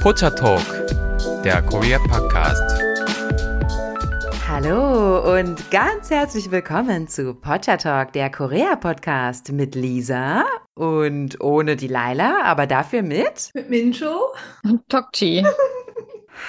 Pocha Talk, der Korea Podcast. Hallo und ganz herzlich willkommen zu Pocha Talk, der Korea Podcast mit Lisa und ohne die Laila, aber dafür mit mit Mincho und Tokchi.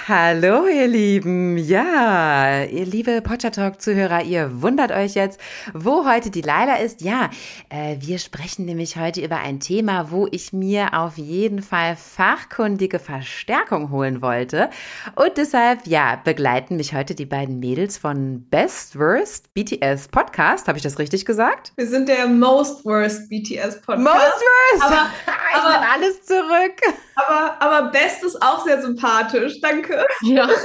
Hallo, ihr Lieben. Ja, ihr liebe Potcher Talk-Zuhörer, ihr wundert euch jetzt, wo heute die Laila ist. Ja, äh, wir sprechen nämlich heute über ein Thema, wo ich mir auf jeden Fall fachkundige Verstärkung holen wollte. Und deshalb, ja, begleiten mich heute die beiden Mädels von Best Worst BTS Podcast. Habe ich das richtig gesagt? Wir sind der Most Worst BTS Podcast. Most Worst? Aber, ich aber alles zurück. Aber, aber Best ist auch sehr sympathisch. Danke. Ja.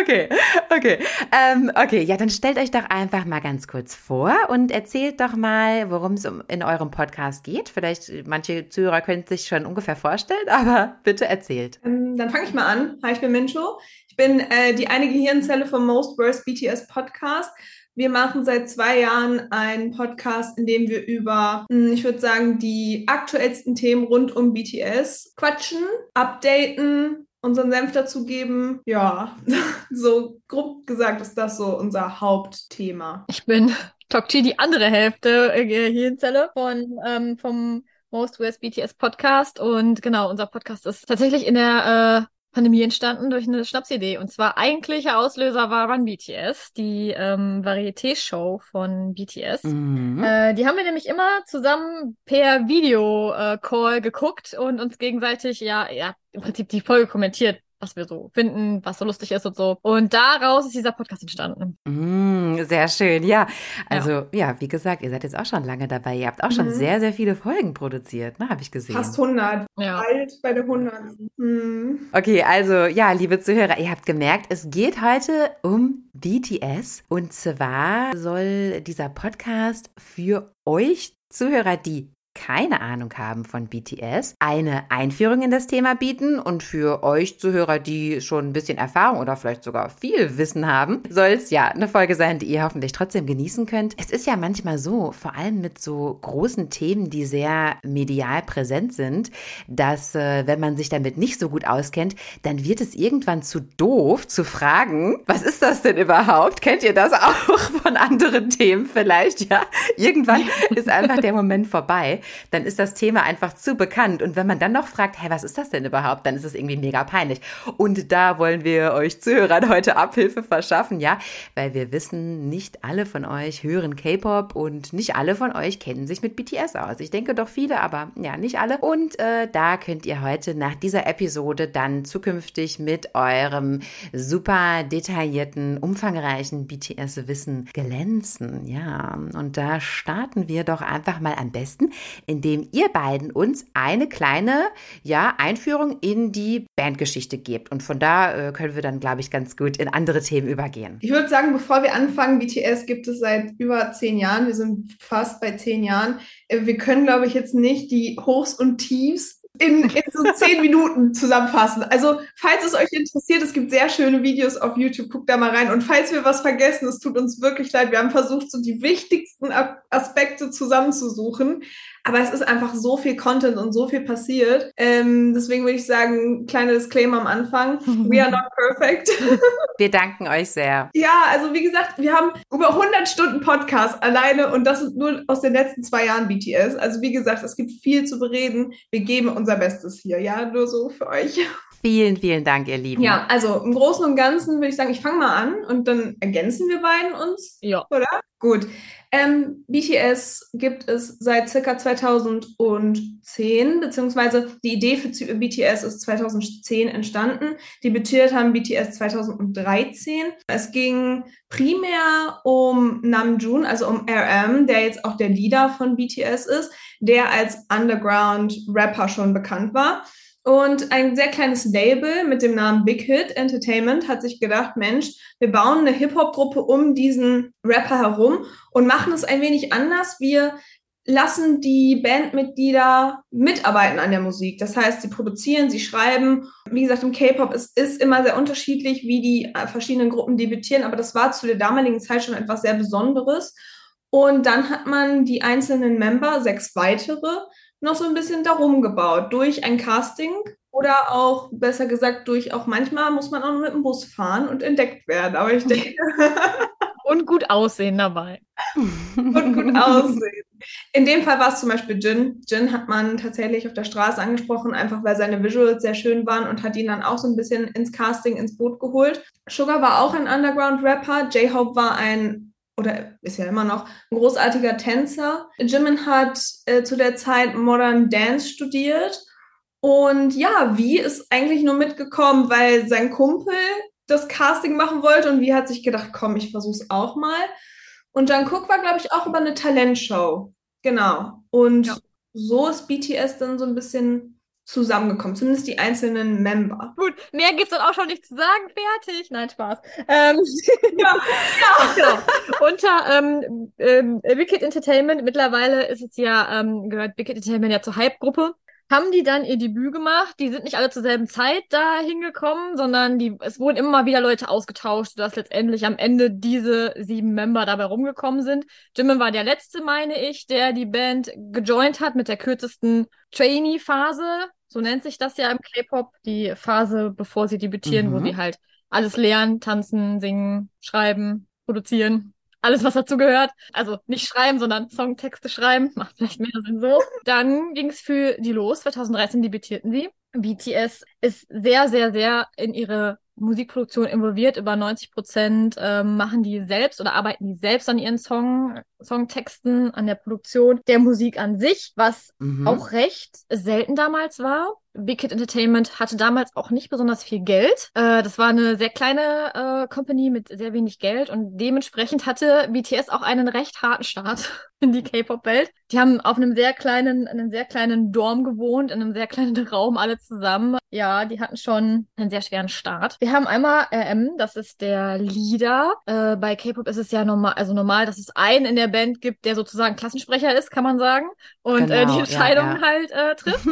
Okay, okay. Ähm, okay, ja, dann stellt euch doch einfach mal ganz kurz vor und erzählt doch mal, worum es in eurem Podcast geht. Vielleicht manche Zuhörer können es sich schon ungefähr vorstellen, aber bitte erzählt. Ähm, dann fange ich mal an. Hi, ich bin Mincho. Ich bin äh, die eine Gehirnzelle vom Most Worst BTS Podcast. Wir machen seit zwei Jahren einen Podcast, in dem wir über, hm, ich würde sagen, die aktuellsten Themen rund um BTS quatschen, updaten, unseren Senf dazugeben. Ja, so grob gesagt ist das so unser Hauptthema. Ich bin Tokchi, die andere Hälfte äh, Gehirnzelle von ähm, vom Most West BTS Podcast und genau, unser Podcast ist tatsächlich in der äh, Pandemie entstanden durch eine Schnapsidee. Und zwar eigentlicher Auslöser war Run BTS, die ähm, Varieté-Show von BTS. Mhm. Äh, die haben wir nämlich immer zusammen per Video-Call äh, geguckt und uns gegenseitig ja, ja im Prinzip die Folge kommentiert was wir so finden, was so lustig ist und so. Und daraus ist dieser Podcast entstanden. Mm, sehr schön, ja. Also ja. ja. wie gesagt, ihr seid jetzt auch schon lange dabei. Ihr habt auch schon mhm. sehr, sehr viele Folgen produziert, ne, habe ich gesehen. Fast 100. Ja. Bald bei der 100. Mhm. Okay, also ja, liebe Zuhörer, ihr habt gemerkt, es geht heute um BTS. Und zwar soll dieser Podcast für euch Zuhörer, die keine Ahnung haben von BTS, eine Einführung in das Thema bieten und für euch Zuhörer, die schon ein bisschen Erfahrung oder vielleicht sogar viel Wissen haben, soll es ja eine Folge sein, die ihr hoffentlich trotzdem genießen könnt. Es ist ja manchmal so, vor allem mit so großen Themen, die sehr medial präsent sind, dass äh, wenn man sich damit nicht so gut auskennt, dann wird es irgendwann zu doof zu fragen, was ist das denn überhaupt? Kennt ihr das auch von anderen Themen vielleicht? Ja, irgendwann ist einfach der Moment vorbei dann ist das Thema einfach zu bekannt. Und wenn man dann noch fragt, hey, was ist das denn überhaupt, dann ist es irgendwie mega peinlich. Und da wollen wir euch Zuhörern heute Abhilfe verschaffen, ja, weil wir wissen, nicht alle von euch hören K-Pop und nicht alle von euch kennen sich mit BTS aus. Ich denke doch viele, aber ja, nicht alle. Und äh, da könnt ihr heute nach dieser Episode dann zukünftig mit eurem super detaillierten, umfangreichen BTS-Wissen glänzen. Ja, und da starten wir doch einfach mal am besten, indem ihr beiden uns eine kleine ja, Einführung in die Bandgeschichte gebt. Und von da äh, können wir dann, glaube ich, ganz gut in andere Themen übergehen. Ich würde sagen, bevor wir anfangen, BTS gibt es seit über zehn Jahren. Wir sind fast bei zehn Jahren. Äh, wir können, glaube ich, jetzt nicht die Hochs und Tiefs in, in so zehn Minuten zusammenfassen. Also, falls es euch interessiert, es gibt sehr schöne Videos auf YouTube, guckt da mal rein. Und falls wir was vergessen, es tut uns wirklich leid. Wir haben versucht, so die wichtigsten Aspekte zusammenzusuchen. Aber es ist einfach so viel Content und so viel passiert. Ähm, deswegen würde ich sagen, kleiner Disclaimer am Anfang. We are not perfect. Wir danken euch sehr. Ja, also wie gesagt, wir haben über 100 Stunden Podcast alleine und das sind nur aus den letzten zwei Jahren BTS. Also wie gesagt, es gibt viel zu bereden. Wir geben unser Bestes hier, ja, nur so für euch. Vielen, vielen Dank, ihr Lieben. Ja, also im Großen und Ganzen würde ich sagen, ich fange mal an und dann ergänzen wir beiden uns. Ja. Oder? Gut. Ähm, BTS gibt es seit circa 2010, beziehungsweise die Idee für BTS ist 2010 entstanden. Debütiert haben BTS 2013. Es ging primär um Namjoon, also um RM, der jetzt auch der Leader von BTS ist, der als Underground-Rapper schon bekannt war. Und ein sehr kleines Label mit dem Namen Big Hit Entertainment hat sich gedacht, Mensch, wir bauen eine Hip-Hop-Gruppe um diesen Rapper herum und machen es ein wenig anders. Wir lassen die Bandmitglieder mitarbeiten an der Musik. Das heißt, sie produzieren, sie schreiben. Wie gesagt, im K-Pop ist, ist immer sehr unterschiedlich, wie die äh, verschiedenen Gruppen debütieren, aber das war zu der damaligen Zeit schon etwas sehr Besonderes. Und dann hat man die einzelnen Member, sechs weitere, noch so ein bisschen darum gebaut durch ein Casting oder auch, besser gesagt, durch auch manchmal muss man auch mit dem Bus fahren und entdeckt werden. Aber ich denke. und gut aussehen dabei. und gut aussehen. In dem Fall war es zum Beispiel Jin. Jin hat man tatsächlich auf der Straße angesprochen, einfach weil seine Visuals sehr schön waren und hat ihn dann auch so ein bisschen ins Casting, ins Boot geholt. Sugar war auch ein Underground-Rapper. J-Hope war ein oder ist ja immer noch ein großartiger Tänzer. Jimin hat äh, zu der Zeit Modern Dance studiert und ja, wie ist eigentlich nur mitgekommen, weil sein Kumpel das Casting machen wollte und wie hat sich gedacht, komm, ich versuch's auch mal. Und Jungkook Cook war, glaube ich, auch über eine Talentshow. Genau. Und ja. so ist BTS dann so ein bisschen zusammengekommen, zumindest die einzelnen Member. Gut, mehr gibt's dann auch schon nicht zu sagen. Fertig. Nein, Spaß. Ähm, ja, ja. genau. Unter ähm, ähm, Wicked Entertainment, mittlerweile ist es ja, ähm, gehört Wicked Entertainment ja zur Hype-Gruppe haben die dann ihr Debüt gemacht. Die sind nicht alle zur selben Zeit da hingekommen, sondern die, es wurden immer mal wieder Leute ausgetauscht, sodass letztendlich am Ende diese sieben Member dabei rumgekommen sind. Jimin war der letzte, meine ich, der die Band gejoint hat mit der kürzesten Trainee-Phase. So nennt sich das ja im K-Pop, die Phase, bevor sie debütieren, mhm. wo sie halt alles lernen, tanzen, singen, schreiben, produzieren alles, was dazu gehört. Also nicht schreiben, sondern Songtexte schreiben. Macht vielleicht mehr Sinn so. Dann ging es für die los. 2013 debütierten sie. BTS ist sehr, sehr, sehr in ihre Musikproduktion involviert. Über 90 Prozent ähm, machen die selbst oder arbeiten die selbst an ihren Song, Songtexten, an der Produktion der Musik an sich, was mhm. auch recht selten damals war. Big Kid Entertainment hatte damals auch nicht besonders viel Geld. Äh, das war eine sehr kleine äh, Company mit sehr wenig Geld und dementsprechend hatte BTS auch einen recht harten Start in die K-Pop-Welt. Die haben auf einem sehr kleinen, einem sehr kleinen Dorm gewohnt, in einem sehr kleinen Raum alle zusammen. Ja, die hatten schon einen sehr schweren Start. Wir haben einmal RM, das ist der Leader. Äh, bei K-Pop ist es ja normal, also normal, dass es einen in der Band gibt, der sozusagen Klassensprecher ist, kann man sagen, und genau, äh, die genau, Entscheidungen ja, ja. halt äh, trifft.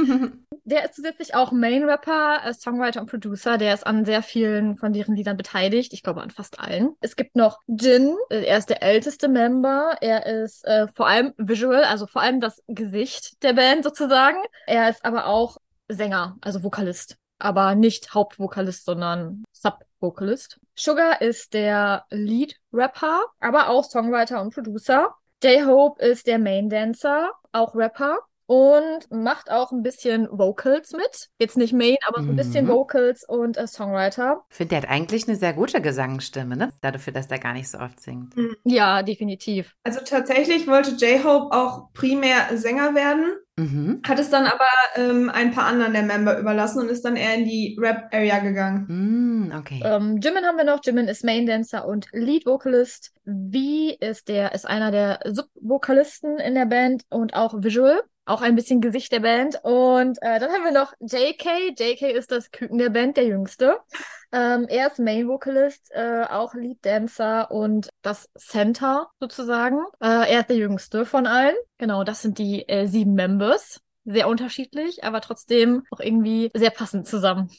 der ist zusätzlich auch Main-Rapper, äh, Songwriter und Producer. Der ist an sehr vielen von deren Liedern beteiligt. Ich glaube an fast allen. Es gibt noch Jin. Äh, er ist der älteste Member. Er ist äh, vor allem Visual, also vor allem das Gesicht der Band sozusagen. Er ist aber auch Sänger, also Vokalist. Aber nicht Hauptvokalist, sondern Sub-Vocalist. Sugar ist der Lead-Rapper, aber auch Songwriter und Producer. J-Hope ist der Main-Dancer, auch Rapper und macht auch ein bisschen Vocals mit. Jetzt nicht Main, aber so ein bisschen mhm. Vocals und äh, Songwriter. Ich finde, der hat eigentlich eine sehr gute Gesangsstimme, ne? Dafür, dass der gar nicht so oft singt. Mhm. Ja, definitiv. Also tatsächlich wollte J-Hope auch primär Sänger werden. Mhm. Hat es dann aber ähm, ein paar anderen der Member überlassen und ist dann eher in die Rap-Area gegangen. Mm, okay. Ähm, Jimin haben wir noch. Jimin ist Main Dancer und Lead Vocalist. V ist der ist einer der Sub-Vokalisten in der Band und auch Visual auch ein bisschen Gesicht der Band. Und äh, dann haben wir noch JK. JK ist das Küken der Band, der jüngste. Ähm, er ist Main Vocalist, äh, auch Lead Dancer und das Center sozusagen. Äh, er ist der jüngste von allen. Genau, das sind die äh, sieben Members. Sehr unterschiedlich, aber trotzdem auch irgendwie sehr passend zusammen.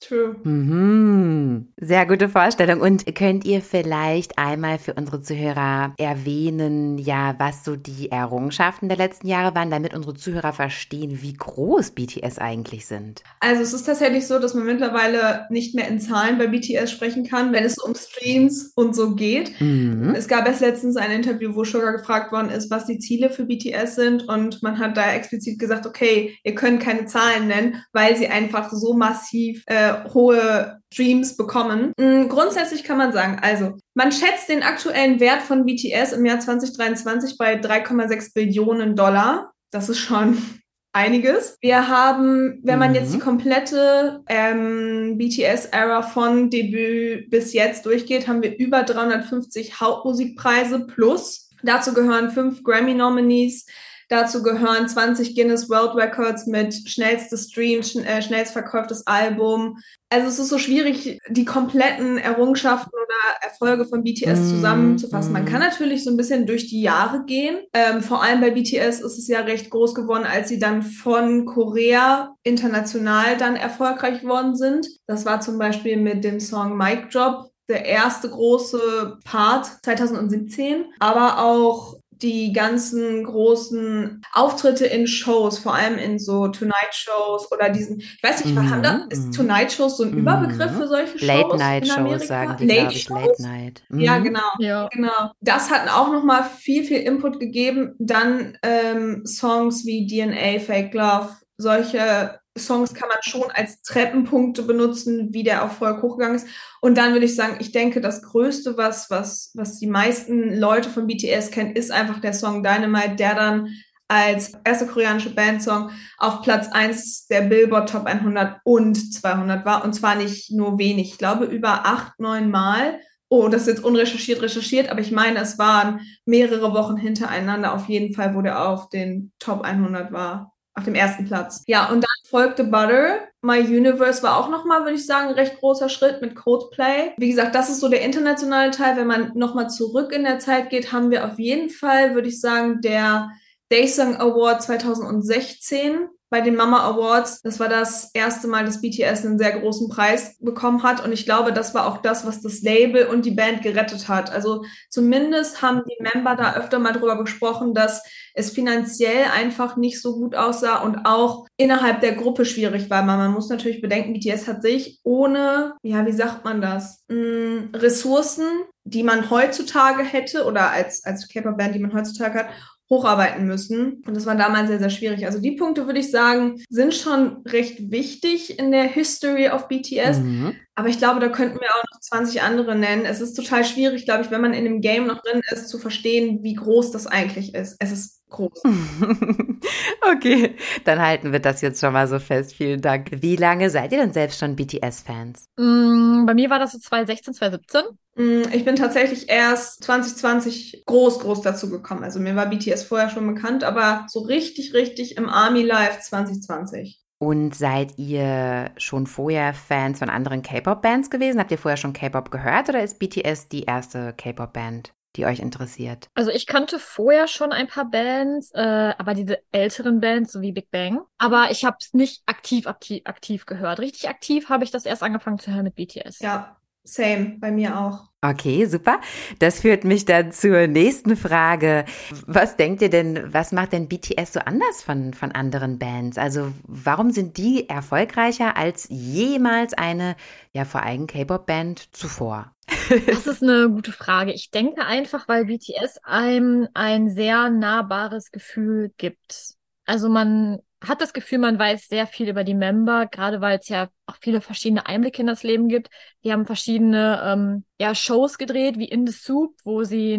True. Mhm. Sehr gute Vorstellung. Und könnt ihr vielleicht einmal für unsere Zuhörer erwähnen, ja, was so die Errungenschaften der letzten Jahre waren, damit unsere Zuhörer verstehen, wie groß BTS eigentlich sind? Also es ist tatsächlich so, dass man mittlerweile nicht mehr in Zahlen bei BTS sprechen kann, wenn es um Streams und so geht. Mhm. Es gab erst letztens ein Interview, wo Sugar gefragt worden ist, was die Ziele für BTS sind. Und man hat da explizit gesagt, okay, ihr könnt keine Zahlen nennen, weil sie einfach so massiv äh, hohe Streams bekommen. Mm, grundsätzlich kann man sagen, also man schätzt den aktuellen Wert von BTS im Jahr 2023 bei 3,6 Billionen Dollar. Das ist schon einiges. Wir haben, wenn man mhm. jetzt die komplette ähm, BTS-Ära von Debüt bis jetzt durchgeht, haben wir über 350 Hauptmusikpreise plus. Dazu gehören fünf Grammy-Nominees, Dazu gehören 20 Guinness World Records mit schnellstes Stream, schn äh, schnellst verkauftes Album. Also es ist so schwierig, die kompletten Errungenschaften oder Erfolge von BTS mm, zusammenzufassen. Man kann natürlich so ein bisschen durch die Jahre gehen. Ähm, vor allem bei BTS ist es ja recht groß geworden, als sie dann von Korea international dann erfolgreich geworden sind. Das war zum Beispiel mit dem Song Mic Drop der erste große Part 2017, aber auch die ganzen großen Auftritte in Shows, vor allem in so Tonight-Shows oder diesen, ich weiß nicht, Mhm, haben da, ist mhm. Tonight-Shows so ein Mhm. Überbegriff für solche Shows? in Late-Night-Shows Amerika? sagen die, Late ich. Shows? Late Night. Ja, Mhm. genau. Ja. Genau. Das hat auch nochmal viel, viel Input gegeben. Dann ähm, Songs wie DNA, Fake Love, solche Songs kann man schon als Treppenpunkte benutzen, wie der Erfolg hochgegangen ist. Und dann würde ich sagen, ich denke, das Größte, was, was, was die meisten Leute von BTS kennen, ist einfach der Song Dynamite, der dann als erster koreanische Bandsong auf Platz 1 der Billboard Top 100 und 200 war. Und zwar nicht nur wenig. Ich glaube, über acht, neun Mal. Oh, das ist jetzt unrecherchiert, recherchiert, aber ich meine, es waren mehrere Wochen hintereinander auf jeden Fall, wo der auf den Top 100 war. Auf dem ersten Platz. Ja, und dann folgte Butter. My Universe war auch nochmal, würde ich sagen, ein recht großer Schritt mit Codeplay. Wie gesagt, das ist so der internationale Teil. Wenn man nochmal zurück in der Zeit geht, haben wir auf jeden Fall, würde ich sagen, der Daysong Award 2016 bei den Mama Awards. Das war das erste Mal, dass BTS einen sehr großen Preis bekommen hat. Und ich glaube, das war auch das, was das Label und die Band gerettet hat. Also zumindest haben die Member da öfter mal drüber gesprochen, dass es finanziell einfach nicht so gut aussah und auch innerhalb der Gruppe schwierig war. Man, man muss natürlich bedenken, BTS hat sich ohne, ja, wie sagt man das, Mm, Ressourcen, die man heutzutage hätte oder als, als K-Pop-Band, die man heutzutage hat, hocharbeiten müssen. Und das war damals sehr, sehr schwierig. Also die Punkte, würde ich sagen, sind schon recht wichtig in der History of BTS. Mhm. Aber ich glaube, da könnten wir auch noch 20 andere nennen. Es ist total schwierig, glaube ich, wenn man in dem Game noch drin ist, zu verstehen, wie groß das eigentlich ist. Es ist groß. okay, dann halten wir das jetzt schon mal so fest. Vielen Dank. Wie lange seid ihr denn selbst schon BTS-Fans? Mm, bei mir war das so 2016, 2017. Mm, Ich bin tatsächlich erst 2020 groß, groß dazu gekommen. Also mir war BTS vorher schon bekannt, aber so richtig, richtig im Army Live 2020. Und seid ihr schon vorher Fans von anderen K-Pop-Bands gewesen? Habt ihr vorher schon K-Pop gehört oder ist BTS die erste K-Pop-Band, die euch interessiert? Also ich kannte vorher schon ein paar Bands, äh, aber diese älteren Bands, so wie Big Bang. Aber ich habe es nicht aktiv, aktiv, aktiv gehört. Richtig aktiv habe ich das erst angefangen zu hören mit BTS. Ja, same, bei mir auch. Okay, super. Das führt mich dann zur nächsten Frage. Was denkt ihr denn, was macht denn BTS so anders von, von anderen Bands? Also warum sind die erfolgreicher als jemals eine, ja, vor allem K-Pop-Band zuvor? Das ist eine gute Frage. Ich denke einfach, weil BTS einem ein sehr nahbares Gefühl gibt. Also man hat das Gefühl, man weiß sehr viel über die Member, gerade weil es ja auch viele verschiedene Einblicke in das Leben gibt. Die haben verschiedene ähm, ja, Shows gedreht, wie In the Soup, wo sie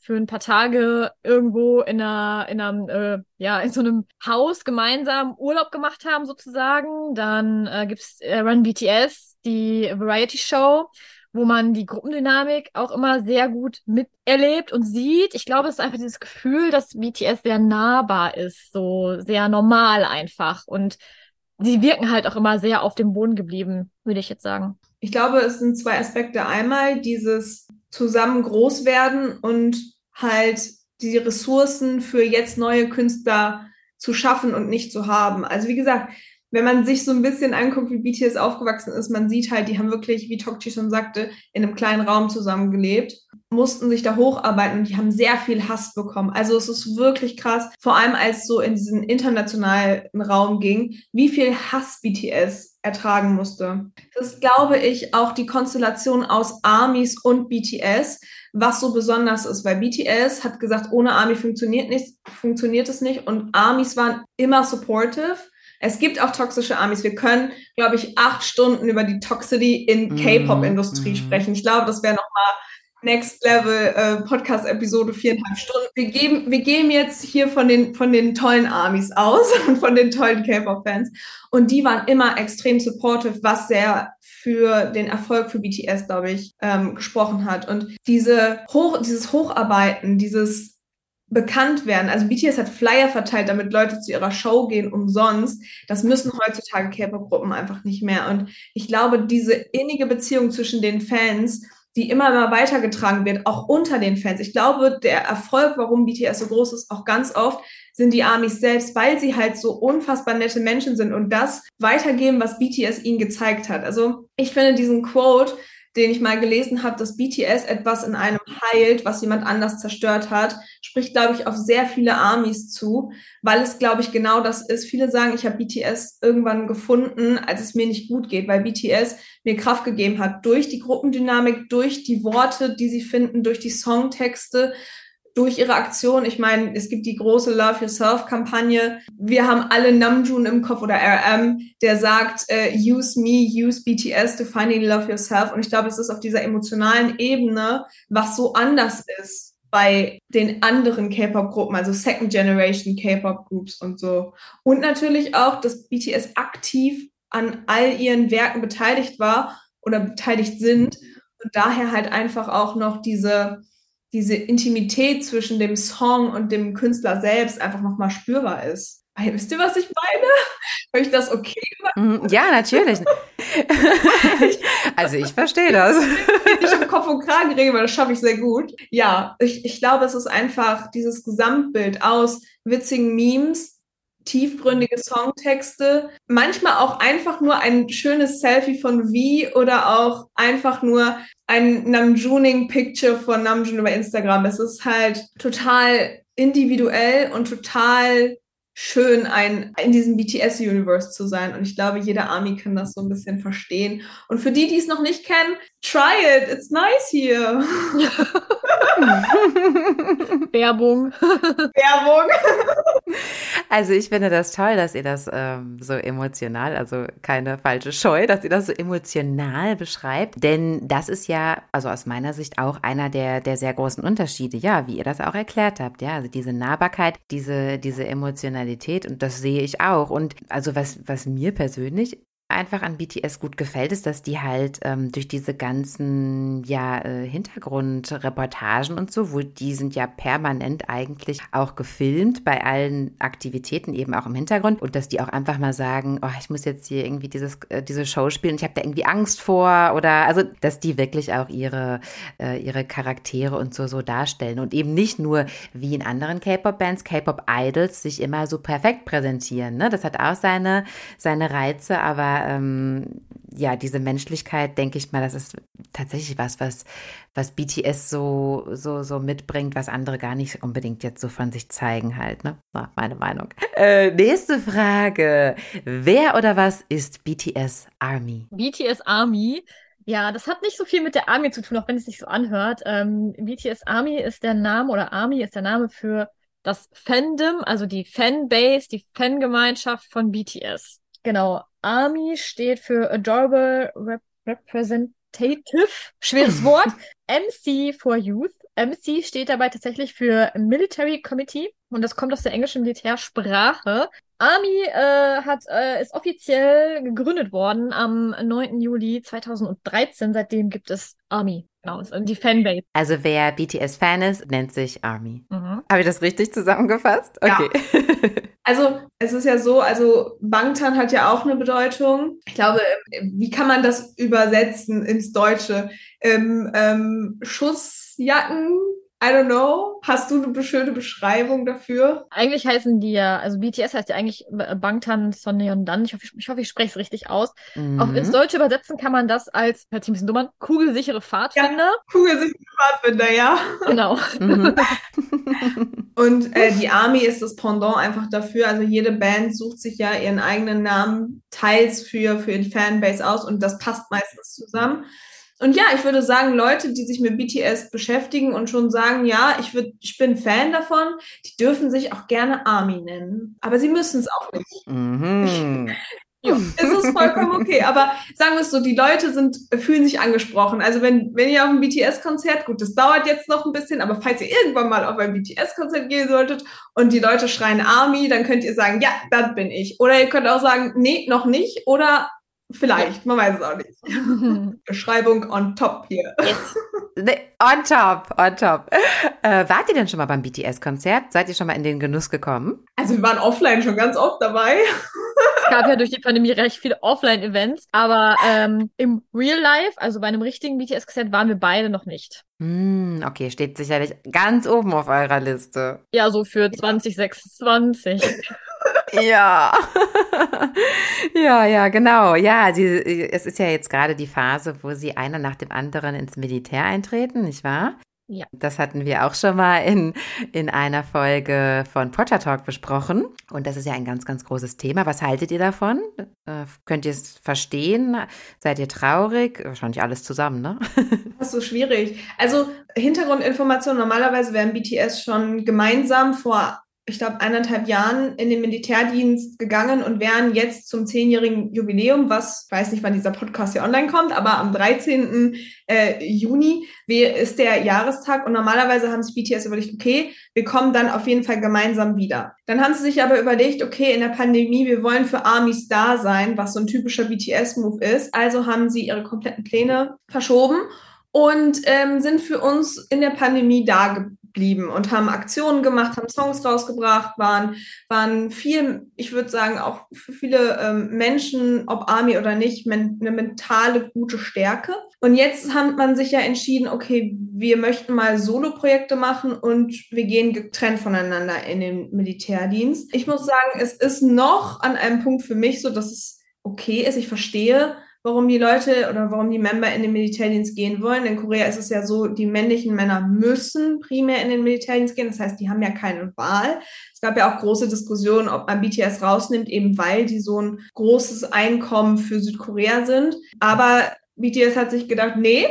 für ein paar Tage irgendwo in einer, in einem, äh, ja, in so einem Haus gemeinsam Urlaub gemacht haben, sozusagen. Dann äh, gibt's äh, Run BTS, die Variety Show wo man die Gruppendynamik auch immer sehr gut miterlebt und sieht. Ich glaube, es ist einfach dieses Gefühl, dass BTS sehr nahbar ist, so sehr normal einfach. Und sie wirken halt auch immer sehr auf dem Boden geblieben, würde ich jetzt sagen. Ich glaube, es sind zwei Aspekte. Einmal dieses zusammen groß werden und halt die Ressourcen für jetzt neue Künstler zu schaffen und nicht zu haben. Also wie gesagt, wenn man sich so ein bisschen anguckt, wie BTS aufgewachsen ist, man sieht halt, die haben wirklich, wie Tokchi schon sagte, in einem kleinen Raum zusammengelebt, mussten sich da hocharbeiten und die haben sehr viel Hass bekommen. Also es ist wirklich krass, vor allem als so in diesen internationalen Raum ging, wie viel Hass BTS ertragen musste. Das ist, glaube ich, auch die Konstellation aus Armies und BTS, was so besonders ist, weil BTS hat gesagt, ohne Army funktioniert nicht, funktioniert es nicht und Armies waren immer supportive. Es gibt auch toxische Armies. Wir können, glaube ich, acht Stunden über die Toxicity in Mhm, K-Pop-Industrie mhm. sprechen. Ich glaube, das wäre nochmal Next Level äh, Podcast-Episode viereinhalb Stunden. Wir geben, wir gehen jetzt hier von den, von den tollen Armies aus und von den tollen K-Pop-Fans. Und die waren immer extrem supportive, was sehr für den Erfolg für BTS, glaube ich, ähm, gesprochen hat. Und diese Hoch, dieses Hocharbeiten, dieses bekannt werden. Also BTS hat Flyer verteilt, damit Leute zu ihrer Show gehen umsonst. Das müssen heutzutage K-Pop-Gruppen einfach nicht mehr. Und ich glaube, diese innige Beziehung zwischen den Fans, die immer immer weitergetragen wird, auch unter den Fans. Ich glaube, der Erfolg, warum BTS so groß ist, auch ganz oft sind die Armies selbst, weil sie halt so unfassbar nette Menschen sind und das weitergeben, was BTS ihnen gezeigt hat. Also ich finde diesen Quote den ich mal gelesen habe, dass BTS etwas in einem heilt, was jemand anders zerstört hat, spricht, glaube ich, auf sehr viele Armies zu, weil es, glaube ich, genau das ist. Viele sagen, ich habe BTS irgendwann gefunden, als es mir nicht gut geht, weil BTS mir Kraft gegeben hat durch die Gruppendynamik, durch die Worte, die sie finden, durch die Songtexte durch ihre Aktion, ich meine, es gibt die große Love Yourself-Kampagne. Wir haben alle Namjoon im Kopf oder RM, der sagt, äh, use me, use BTS to finally love yourself. Und ich glaube, es ist auf dieser emotionalen Ebene, was so anders ist bei den anderen K-Pop-Gruppen, also Second Generation K-Pop-Groups und so. Und natürlich auch, dass BTS aktiv an all ihren Werken beteiligt war oder beteiligt sind und daher halt einfach auch noch diese diese Intimität zwischen dem Song und dem Künstler selbst einfach nochmal spürbar ist. Weil, wisst ihr, was ich meine? Habe ich das okay gemacht? Mhm, ja, natürlich. also ich verstehe das. Ich im Kopf und Kragen rede, weil das schaffe ich sehr gut. Ja, ich, ich glaube, es ist einfach dieses Gesamtbild aus witzigen Memes, tiefgründige Songtexte, manchmal auch einfach nur ein schönes Selfie von V oder auch einfach nur ein Namjooning-Picture von Namjoon über Instagram. Es ist halt total individuell und total schön, ein, in diesem BTS-Universe zu sein. Und ich glaube, jeder Army kann das so ein bisschen verstehen. Und für die, die es noch nicht kennen, try it. It's nice here. Werbung. Werbung. Also ich finde das toll, dass ihr das ähm, so emotional, also keine falsche Scheu, dass ihr das so emotional beschreibt. Denn das ist ja, also aus meiner Sicht auch einer der, der sehr großen Unterschiede, ja, wie ihr das auch erklärt habt. Ja, also diese Nahbarkeit, diese, diese Emotionalität und das sehe ich auch. Und also was, was mir persönlich einfach an BTS gut gefällt, ist, dass die halt ähm, durch diese ganzen ja äh, Hintergrundreportagen und so, wo die sind ja permanent eigentlich auch gefilmt bei allen Aktivitäten eben auch im Hintergrund und dass die auch einfach mal sagen, oh, ich muss jetzt hier irgendwie dieses äh, diese Show spielen, ich habe da irgendwie Angst vor oder also, dass die wirklich auch ihre äh, ihre Charaktere und so so darstellen und eben nicht nur wie in anderen K-Pop-Bands, K-Pop-Idols sich immer so perfekt präsentieren. Ne? Das hat auch seine seine Reize, aber ähm, ja, diese Menschlichkeit, denke ich mal, das ist tatsächlich was, was, was BTS so, so, so mitbringt, was andere gar nicht unbedingt jetzt so von sich zeigen halt, ne? War meine Meinung. Äh, nächste Frage. Wer oder was ist BTS Army? BTS Army ja, das hat nicht so viel mit der Army zu tun, auch wenn es sich so anhört. Ähm, BTS Army ist der Name oder Army ist der Name für das Fandom, also die Fanbase, die Fangemeinschaft von BTS. Genau. ARMY steht für Adorable Rep Representative, schweres Wort. MC for Youth. MC steht dabei tatsächlich für Military Committee und das kommt aus der englischen Militärsprache. Army äh, hat, äh, ist offiziell gegründet worden am 9. Juli 2013. Seitdem gibt es Army. Genau, die Fanbase. Also wer BTS-Fan ist, nennt sich Army. Mhm. Habe ich das richtig zusammengefasst? Okay. Ja. Also es ist ja so, also Bangtan hat ja auch eine Bedeutung. Ich glaube, wie kann man das übersetzen ins Deutsche? Ähm, ähm, Schussjacken I don't know. Hast du eine schöne Beschreibung dafür? Eigentlich heißen die ja, also BTS heißt ja eigentlich Bangtan Sonyeondan. Ich hoffe, ich, hoffe, ich spreche es richtig aus. Mhm. Auch ins Deutsche übersetzen kann man das als, hört sich ein bisschen dumm an, kugelsichere Pfadfinder. Ja, kugelsichere Pfadfinder, ja. Genau. Mhm. Und äh, die Army ist das Pendant einfach dafür. Also jede Band sucht sich ja ihren eigenen Namen teils für, für die Fanbase aus und das passt meistens zusammen. Und ja, ich würde sagen, Leute, die sich mit BTS beschäftigen und schon sagen, ja, ich, würd, ich bin Fan davon, die dürfen sich auch gerne Army nennen. Aber sie müssen es auch nicht. Mhm. Ja, es ist vollkommen okay. Aber sagen wir es so, die Leute sind, fühlen sich angesprochen. Also wenn, wenn ihr auf ein BTS-Konzert, gut, das dauert jetzt noch ein bisschen, aber falls ihr irgendwann mal auf ein BTS-Konzert gehen solltet und die Leute schreien Army, dann könnt ihr sagen, ja, das bin ich. Oder ihr könnt auch sagen, nee, noch nicht. Oder Vielleicht, man weiß es auch nicht. Beschreibung on top hier. Yes. On top, on top. Äh, wart ihr denn schon mal beim BTS-Konzert? Seid ihr schon mal in den Genuss gekommen? Also wir waren offline schon ganz oft dabei. Es gab ja durch die Pandemie recht viele Offline-Events, aber ähm, im Real Life, also bei einem richtigen BTS-Konzert, waren wir beide noch nicht. Mm, okay, steht sicherlich ganz oben auf eurer Liste. Ja, so für 2026. ja. ja, ja, genau. Ja, sie, es ist ja jetzt gerade die Phase, wo sie einer nach dem anderen ins Militär eintreten, nicht wahr? Ja. Das hatten wir auch schon mal in, in einer Folge von Potter Talk besprochen. Und das ist ja ein ganz, ganz großes Thema. Was haltet ihr davon? Äh, könnt ihr es verstehen? Seid ihr traurig? Wahrscheinlich alles zusammen, ne? Das ist so schwierig. Also Hintergrundinformation, normalerweise werden BTS schon gemeinsam vor ich glaube, eineinhalb Jahren in den Militärdienst gegangen und wären jetzt zum zehnjährigen Jubiläum, was, weiß nicht, wann dieser Podcast hier online kommt, aber am 13. Äh, Juni ist der Jahrestag und normalerweise haben sich BTS überlegt, okay, wir kommen dann auf jeden Fall gemeinsam wieder. Dann haben sie sich aber überlegt, okay, in der Pandemie, wir wollen für Armies da sein, was so ein typischer BTS-Move ist. Also haben sie ihre kompletten Pläne verschoben und ähm, sind für uns in der Pandemie da blieben und haben Aktionen gemacht, haben Songs rausgebracht, waren, waren viel, ich würde sagen, auch für viele ähm, Menschen, ob Army oder nicht, men eine mentale gute Stärke. Und jetzt hat man sich ja entschieden, okay, wir möchten mal Solo-Projekte machen und wir gehen getrennt voneinander in den Militärdienst. Ich muss sagen, es ist noch an einem Punkt für mich so, dass es okay ist. Ich verstehe, warum die Leute oder warum die Member in den Militärdienst gehen wollen. In Korea ist es ja so, die männlichen Männer müssen primär in den Militärdienst gehen. Das heißt, die haben ja keine Wahl. Es gab ja auch große Diskussionen, ob man BTS rausnimmt, eben weil die so ein großes Einkommen für Südkorea sind. Aber BTS hat sich gedacht, nee,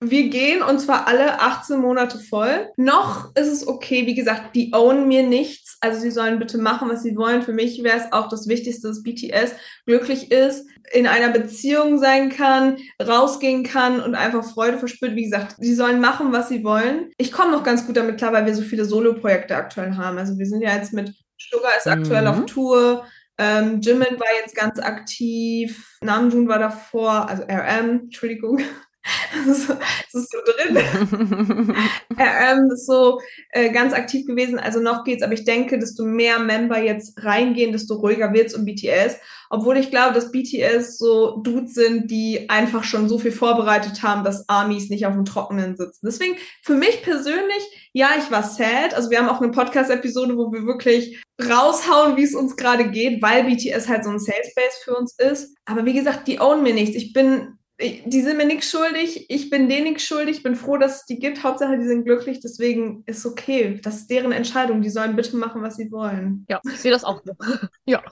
wir gehen und zwar alle 18 Monate voll. Noch ist es okay, wie gesagt, die own mir nichts. Also sie sollen bitte machen, was sie wollen. Für mich wäre es auch das Wichtigste, dass BTS glücklich ist, in einer Beziehung sein kann, rausgehen kann und einfach Freude verspürt. Wie gesagt, sie sollen machen, was sie wollen. Ich komme noch ganz gut damit klar, weil wir so viele Solo-Projekte aktuell haben. Also wir sind ja jetzt mit Sugar ist aktuell mhm. auf Tour. Ähm, Jimin war jetzt ganz aktiv. Namjoon war davor, also RM, Entschuldigung. Es ist so drin. Ist so äh, ganz aktiv gewesen, also noch geht's, aber ich denke, desto mehr Member jetzt reingehen, desto ruhiger wird's um BTS. Obwohl ich glaube, dass BTS so Dudes sind, die einfach schon so viel vorbereitet haben, dass Armies nicht auf dem Trockenen sitzen. Deswegen, für mich persönlich, ja, ich war sad. Also wir haben auch eine Podcast-Episode, wo wir wirklich raushauen, wie es uns gerade geht, weil BTS halt so ein Safe Space für uns ist. Aber wie gesagt, die own mir nichts. Ich bin die sind mir nichts schuldig, ich bin denen nichts schuldig, ich bin froh, dass es die gibt. Hauptsache, die sind glücklich, deswegen ist okay. Das ist deren Entscheidung. Die sollen bitte machen, was sie wollen. Ja, ich sehe das auch so. ja.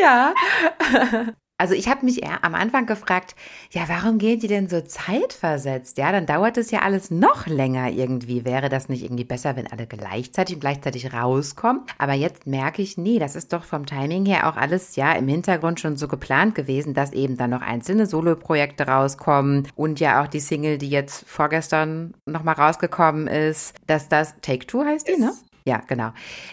ja. Also ich habe mich eher am Anfang gefragt, ja, warum gehen die denn so zeitversetzt? Ja, dann dauert es ja alles noch länger irgendwie. Wäre das nicht irgendwie besser, wenn alle gleichzeitig und gleichzeitig rauskommen? Aber jetzt merke ich, nee, das ist doch vom Timing her auch alles ja im Hintergrund schon so geplant gewesen, dass eben dann noch einzelne Solo-Projekte rauskommen und ja auch die Single, die jetzt vorgestern nochmal rausgekommen ist, dass das Take Two heißt die, ne? Ja, genau.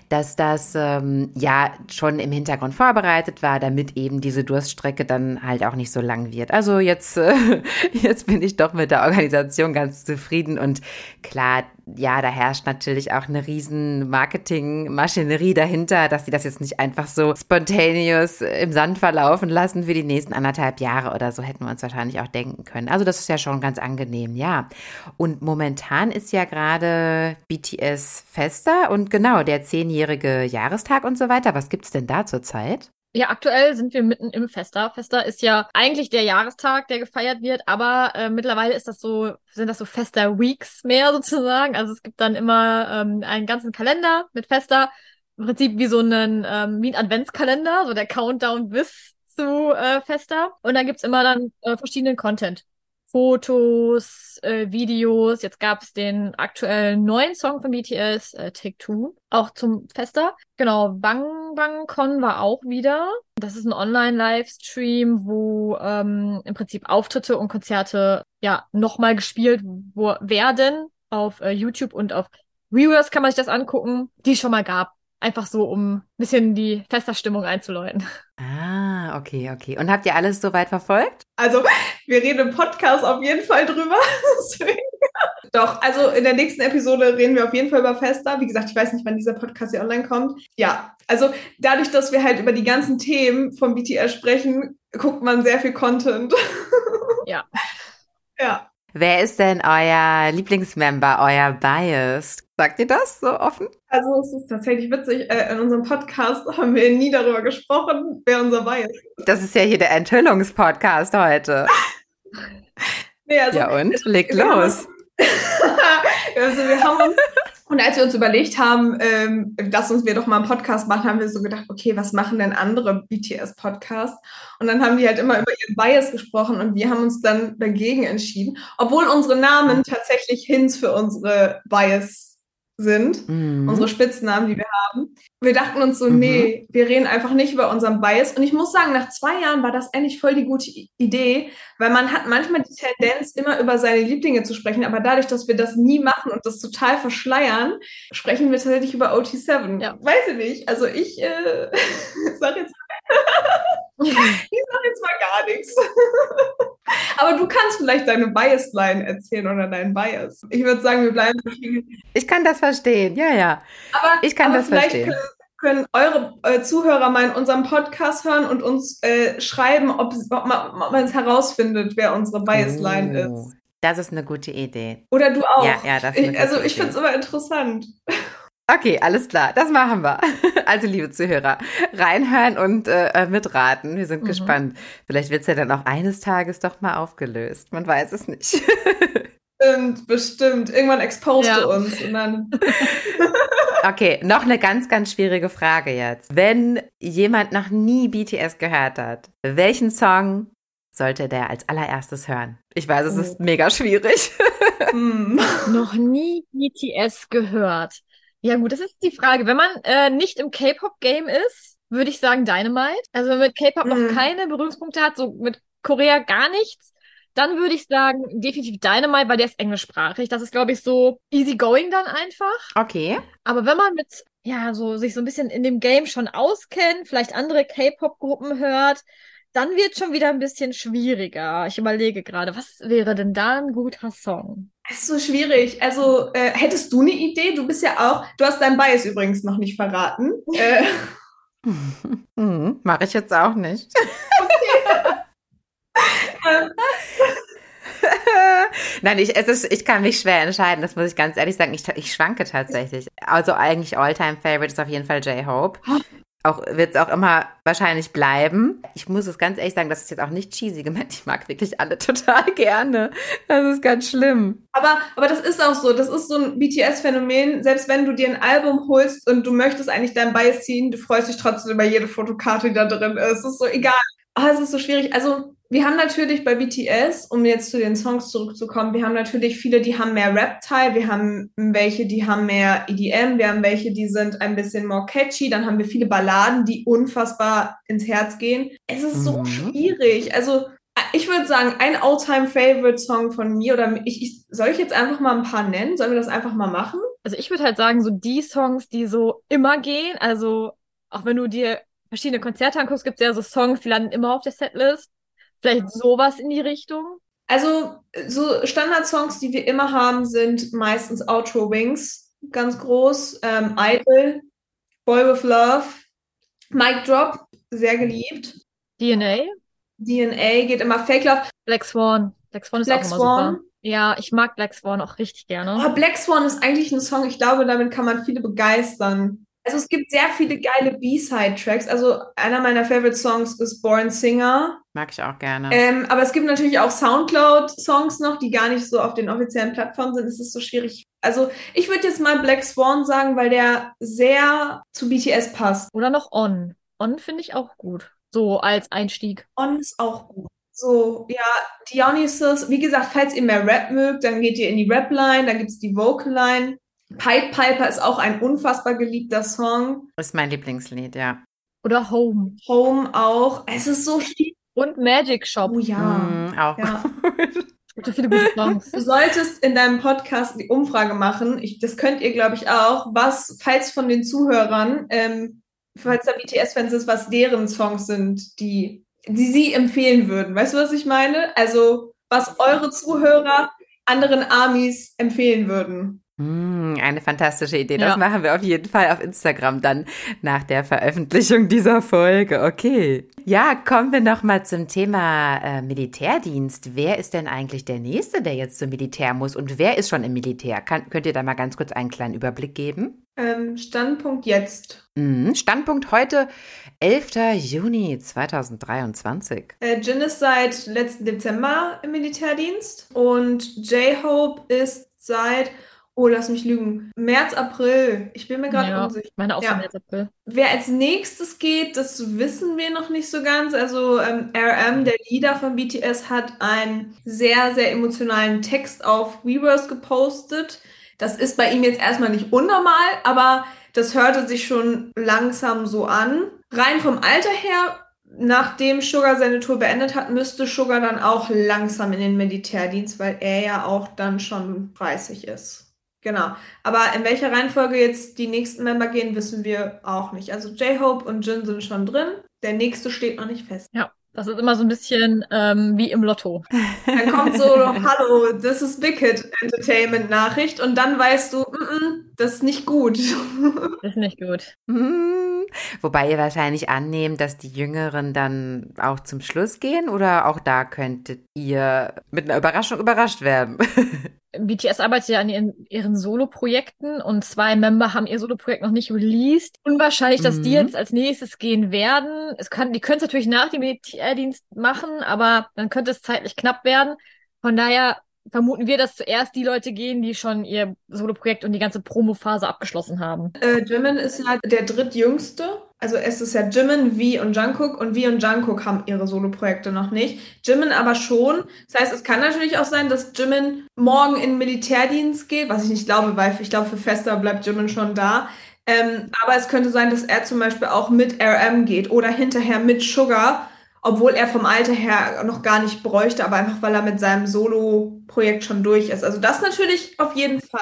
Dass das ähm, ja schon im Hintergrund vorbereitet war, damit eben diese Durststrecke dann halt auch nicht so lang wird. Also jetzt, äh, jetzt bin ich doch mit der Organisation ganz zufrieden und klar, ja, da herrscht natürlich auch eine riesen Marketingmaschinerie dahinter, dass sie das jetzt nicht einfach so spontaneous im Sand verlaufen lassen für die nächsten anderthalb Jahre oder so hätten wir uns wahrscheinlich auch denken können. Also das ist ja schon ganz angenehm, ja. Und momentan ist ja gerade BTS fester und genau der zehnjährige Jahrestag und so weiter. Was gibt's denn da zurzeit? Ja, aktuell sind wir mitten im Festa. Festa ist ja eigentlich der Jahrestag, der gefeiert wird, aber äh, mittlerweile ist das so, sind das so Festa Weeks mehr sozusagen. Also es gibt dann immer ähm, einen ganzen Kalender mit Festa. Im Prinzip wie so einen, ähm, wie ein Adventskalender, so der Countdown bis zu äh, Festa. Und dann gibt's immer dann äh, verschiedenen Content. Fotos, äh, Videos. Jetzt gab es den aktuellen neuen Song von BTS, äh, Take Two, auch zum Fester. Genau, Bang Bang Con war auch wieder. Das ist ein Online-Livestream, wo ähm, im Prinzip Auftritte und Konzerte ja nochmal gespielt werden auf äh, YouTube und auf Viewers kann man sich das angucken, die es schon mal gab. Einfach so, um ein bisschen die Festerstimmung einzuläuten. Ah, okay, okay. Und habt ihr alles soweit verfolgt? Also, wir reden im Podcast auf jeden Fall drüber. Doch, also in der nächsten Episode reden wir auf jeden Fall über Festa. Wie gesagt, ich weiß nicht, wann dieser Podcast hier online kommt. Ja, also dadurch, dass wir halt über die ganzen Themen von BTS sprechen, guckt man sehr viel Content. Ja. Ja. Wer ist denn euer Lieblingsmember, euer Bias? Sagt ihr das so offen? Also es ist tatsächlich witzig, äh, in unserem Podcast haben wir nie darüber gesprochen, wer unser Bias ist. Das ist ja hier der Enthüllungspodcast heute. Nee, also, Ja und? Leg wir haben los. also wir haben uns, und als wir uns überlegt haben, ähm, lass uns wir doch mal einen Podcast machen, haben wir so gedacht, okay, was machen denn andere BTS-Podcasts? Und dann haben die halt immer über ihren Bias gesprochen und wir haben uns dann dagegen entschieden, obwohl unsere Namen tatsächlich Hints für unsere Bias sind Mhm. unsere Spitznamen, die wir haben. Wir dachten uns so, Mhm. nee, wir reden einfach nicht über unseren Bias. Und ich muss sagen, nach zwei Jahren war das eigentlich voll die gute Idee, weil man hat manchmal die Tendenz, immer über seine Lieblinge zu sprechen, aber dadurch, dass wir das nie machen und das total verschleiern, sprechen wir tatsächlich über OT7. Ja. Weiß ich nicht. Also ich äh, sag jetzt, ich sag jetzt mal gar nichts. aber du kannst vielleicht deine Bias-Line erzählen oder deinen Bias. Ich würde sagen, wir bleiben Ich kann das verstehen, ja, ja. aber, Ich kann aber das vielleicht verstehen. Können, können eure äh, Zuhörer mal in unserem Podcast hören und uns äh, schreiben, ob, ob man es herausfindet, wer unsere Bias-Line Oh, ist. Das ist eine gute Idee. Oder du auch. Ja, ja, das ist eine ich, also ich finde es immer interessant. Okay, alles klar, das machen wir. Also, liebe Zuhörer, reinhören und äh, mitraten. Wir sind Mhm. gespannt. Vielleicht wird es ja dann auch eines Tages doch mal aufgelöst. Man weiß es nicht. Bestimmt, bestimmt. Irgendwann expost Ja. uns und dann. Okay, noch eine ganz, ganz schwierige Frage jetzt. Wenn jemand noch nie BTS gehört hat, welchen Song sollte der als allererstes hören? Ich weiß, es Oh. ist mega schwierig. Hm. Noch nie BTS gehört. Ja gut, das ist die Frage. Wenn man äh, nicht im K-Pop-Game ist, würde ich sagen Dynamite. Also wenn man mit K-Pop Mhm. noch keine Berührungspunkte hat, so mit Korea gar nichts, dann würde ich sagen definitiv Dynamite, weil der ist englischsprachig. Das ist, glaube ich, so easy going dann einfach. Okay. Aber wenn man mit, ja, so sich so ein bisschen in dem Game schon auskennt, vielleicht andere K-Pop-Gruppen hört, dann wird schon wieder ein bisschen schwieriger. Ich überlege gerade, was wäre denn da ein guter Song? Es ist so schwierig. Also, äh, hättest du eine Idee? Du bist ja auch, du hast deinen Bias übrigens noch nicht verraten. Äh, Hm, Mache ich jetzt auch nicht. ähm, Nein, ich, es ist, ich kann mich schwer entscheiden, das muss ich ganz ehrlich sagen. Ich, ich schwanke tatsächlich. Also eigentlich All-Time-Favorite ist auf jeden Fall J-Hope. Auch wird es auch immer wahrscheinlich bleiben. Ich muss es ganz ehrlich sagen, das ist jetzt auch nicht cheesy gemeint. Ich mag wirklich alle total gerne. Das ist ganz schlimm. Aber, aber das ist auch so. Das ist so ein BTS-Phänomen. Selbst wenn du dir ein Album holst und du möchtest eigentlich dein Bias ziehen, du freust dich trotzdem über jede Fotokarte, die da drin ist. Es ist so egal. Ah, es ist so schwierig. Also, wir haben natürlich bei BTS, um jetzt zu den Songs zurückzukommen, wir haben natürlich viele, die haben mehr Rap-Teil, wir haben welche, die haben mehr EDM, wir haben welche, die sind ein bisschen more catchy, dann haben wir viele Balladen, die unfassbar ins Herz gehen. Es ist so Mhm. schwierig. Also, ich würde sagen, ein All-Time-Favorite-Song von mir oder ich, ich, soll ich jetzt einfach mal ein paar nennen? Sollen wir das einfach mal machen? Also ich würde halt sagen, so die Songs, die so immer gehen, also auch wenn du dir verschiedene Konzerte anguckst, gibt es ja so Songs, die landen immer auf der Setlist. Vielleicht sowas in die Richtung. Also, so Standardsongs, die wir immer haben, sind meistens Outro Wings, ganz groß, ähm, Idol, Boy with Love, Mic Drop, sehr geliebt. DNA, DNA geht immer Fake Love. Black Swan. Black Swan ist Black auch immer Swan. super. Ja, ich mag Black Swan auch richtig gerne. Oh, Black Swan ist eigentlich ein Song, ich glaube, damit kann man viele begeistern. Also es gibt sehr viele geile B-Side-Tracks. Also einer meiner Favorite Songs ist Born Singer. Mag ich auch gerne. Ähm, aber es gibt natürlich auch Soundcloud-Songs noch, die gar nicht so auf den offiziellen Plattformen sind. Es ist so schwierig. Also ich würde jetzt mal Black Swan sagen, weil der sehr zu BTS passt. Oder noch On. On finde ich auch gut. So als Einstieg. On ist auch gut. So, ja, Dionysus, wie gesagt, falls ihr mehr Rap mögt, dann geht ihr in die Rap-Line, dann gibt es die Vocal-Line. Pied Piper ist auch ein unfassbar geliebter Song. ist mein Lieblingslied, ja. Oder Home. Home auch. Es ist so viel. Und Magic Shop. Oh ja. Mm, auch Ja. so viele gute Songs. Du solltest in deinem Podcast die Umfrage machen. Ich, das könnt ihr, glaube ich, auch. Was, falls von den Zuhörern, ähm, falls da BTS-Fans ist, was deren Songs sind, die, die sie empfehlen würden. Weißt du, was ich meine? Also, was eure Zuhörer anderen Armies empfehlen würden. Mm, eine fantastische Idee. Das Ja. machen wir auf jeden Fall auf Instagram dann nach der Veröffentlichung dieser Folge. Okay. Ja, kommen wir noch mal zum Thema äh, Militärdienst. Wer ist denn eigentlich der Nächste, der jetzt zum Militär muss? Und wer ist schon im Militär? Kann, könnt ihr da mal ganz kurz einen kleinen Überblick geben? Ähm, Standpunkt jetzt. Mhm. Standpunkt heute, 11. Juni 2023. Äh, Jin ist seit letzten Dezember im Militärdienst und J-Hope ist seit, oh, lass mich lügen, März, April. Ich bin mir gerade Ja, unsicher. meine auch Ja. März, April. Wer als nächstes geht, das wissen wir noch nicht so ganz. Also ähm, RM, der Leader von BTS, hat einen sehr, sehr emotionalen Text auf Weverse gepostet. Das ist bei ihm jetzt erstmal nicht unnormal, aber das hörte sich schon langsam so an. Rein vom Alter her, nachdem Sugar seine Tour beendet hat, müsste Sugar dann auch langsam in den Militärdienst, weil er ja auch dann schon 30 ist. Genau. Aber in welcher Reihenfolge jetzt die nächsten Member gehen, wissen wir auch nicht. Also J-Hope und Jin sind schon drin. Der nächste steht noch nicht fest. Ja, das ist immer so ein bisschen ähm, wie im Lotto. Dann kommt so, hallo, das ist Wicked Entertainment Nachricht und dann weißt du, mm -mm, das ist nicht gut. Ist nicht gut. Hm. Wobei ihr wahrscheinlich annehmt, dass die Jüngeren dann auch zum Schluss gehen oder auch da könntet ihr mit einer Überraschung überrascht werden. BTS arbeitet ja an ihren, ihren Solo-Projekten und zwei Member haben ihr Solo-Projekt noch nicht released. Unwahrscheinlich, dass die Mhm. jetzt als nächstes gehen werden. Es kann, die können es natürlich nach dem Militärdienst machen, aber dann könnte es zeitlich knapp werden. Von daher vermuten wir, dass zuerst die Leute gehen, die schon ihr Solo-Projekt und die ganze Promo-Phase abgeschlossen haben. Äh, Jimin ist ja der drittjüngste. Also es ist ja Jimin, V und Jungkook und V und Jungkook haben ihre Solo-Projekte noch nicht. Jimin aber schon. Das heißt, es kann natürlich auch sein, dass Jimin morgen in Militärdienst geht, was ich nicht glaube, weil ich glaube, für Fester bleibt Jimin schon da. Ähm, aber es könnte sein, dass er zum Beispiel auch mit RM geht oder hinterher mit Sugar, obwohl er vom Alter her noch gar nicht bräuchte, aber einfach weil er mit seinem Solo-Projekt schon durch ist. Also das natürlich auf jeden Fall.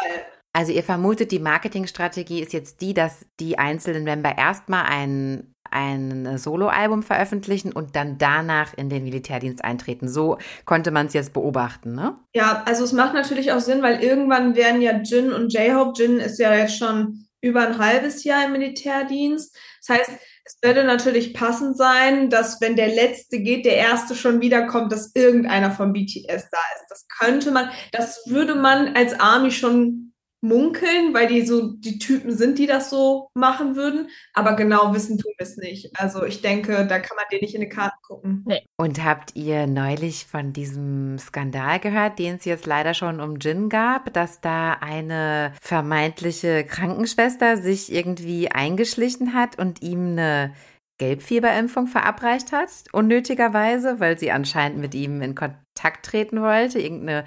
Also ihr vermutet, die Marketingstrategie ist jetzt die, dass die einzelnen Member erstmal ein, ein Soloalbum veröffentlichen und dann danach in den Militärdienst eintreten. So konnte man es jetzt beobachten, ne? Ja, also es macht natürlich auch Sinn, weil irgendwann werden ja Jin und J-Hope, Jin ist ja jetzt schon über ein halbes Jahr im Militärdienst. Das heißt, es würde natürlich passend sein, dass wenn der Letzte geht, der Erste schon wiederkommt, dass irgendeiner von BTS da ist. Das könnte man, das würde man als Army schon munkeln, weil die so die Typen sind, die das so machen würden. Aber genau wissen tun wir es nicht. Also ich denke, da kann man dir nicht in die Karten gucken. Und habt ihr neulich von diesem Skandal gehört, den es jetzt leider schon um Jin gab, dass da eine vermeintliche Krankenschwester sich irgendwie eingeschlichen hat und ihm eine Gelbfieberimpfung verabreicht hat, unnötigerweise, weil sie anscheinend mit ihm in Kontakt treten wollte, irgendeinen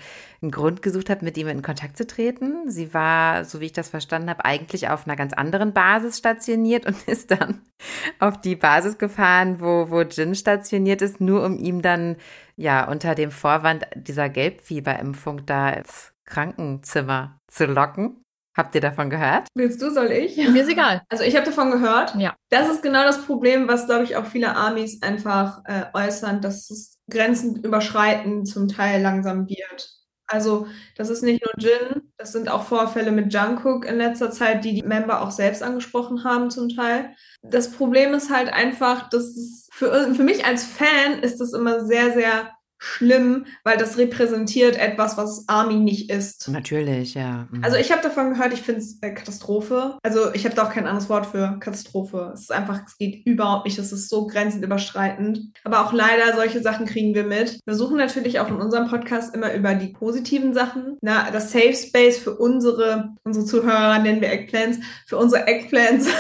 Grund gesucht hat, mit ihm in Kontakt zu treten. Sie war, so wie ich das verstanden habe, eigentlich auf einer ganz anderen Basis stationiert und ist dann auf die Basis gefahren, wo, wo Jin stationiert ist, nur um ihm dann ja unter dem Vorwand dieser Gelbfieberimpfung da ins Krankenzimmer zu locken. Habt ihr davon gehört? Willst du, soll ich? Mir ist egal. Also ich habe davon gehört. Ja. Das ist genau das Problem, was, glaube ich, auch viele Armies einfach äh, äußern, dass es Grenzen überschreiten zum Teil langsam wird. Also das ist nicht nur Jin, das sind auch Vorfälle mit Jungkook in letzter Zeit, die die Member auch selbst angesprochen haben zum Teil. Das Problem ist halt einfach, dass es für, für mich als Fan ist das immer sehr, sehr schlimm, weil das repräsentiert etwas, was Army nicht ist. Natürlich, ja. Mhm. Also ich habe davon gehört, ich finde es äh, Katastrophe. Also ich habe da auch kein anderes Wort für Katastrophe. Es ist einfach, es geht überhaupt nicht. Es ist so grenzenüberschreitend. Aber auch leider, solche Sachen kriegen wir mit. Wir suchen natürlich auch in unserem Podcast immer über die positiven Sachen. Na, das Safe Space für unsere, unsere Zuhörer nennen wir Eggplants, für unsere Eggplants.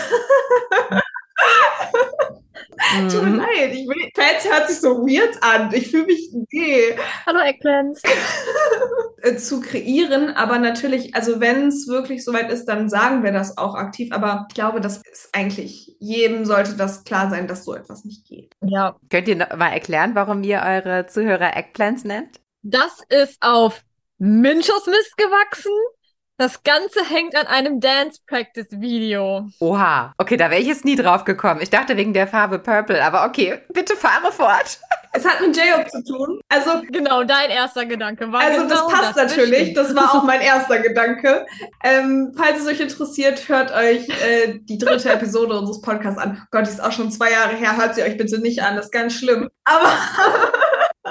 Tut mir Mhm. leid, ich will, Fans hört sich so weird an. Ich fühle mich, nee. Hallo Eggplants. äh, zu kreieren. Aber natürlich, also wenn es wirklich soweit ist, dann sagen wir das auch aktiv. Aber ich glaube, das ist eigentlich, jedem sollte das klar sein, dass so etwas nicht geht. Ja, Könnt ihr noch mal erklären, warum ihr eure Zuhörer Eggplants nennt? das ist auf Minchos Mist gewachsen. Das Ganze hängt an einem Dance Practice Video. Oha. Okay, da wäre ich jetzt nie drauf gekommen. Ich dachte wegen der Farbe Purple, aber okay, bitte fahre fort. Es hat mit J-Hope zu tun. Also, Genau, dein erster Gedanke war also genau das passt das natürlich. Das war auch mein erster Gedanke. Ähm, falls es euch interessiert, hört euch äh, die dritte Episode unseres Podcasts an. Gott, die ist auch schon zwei Jahre her. Hört sie euch bitte nicht an. Das ist ganz schlimm. Aber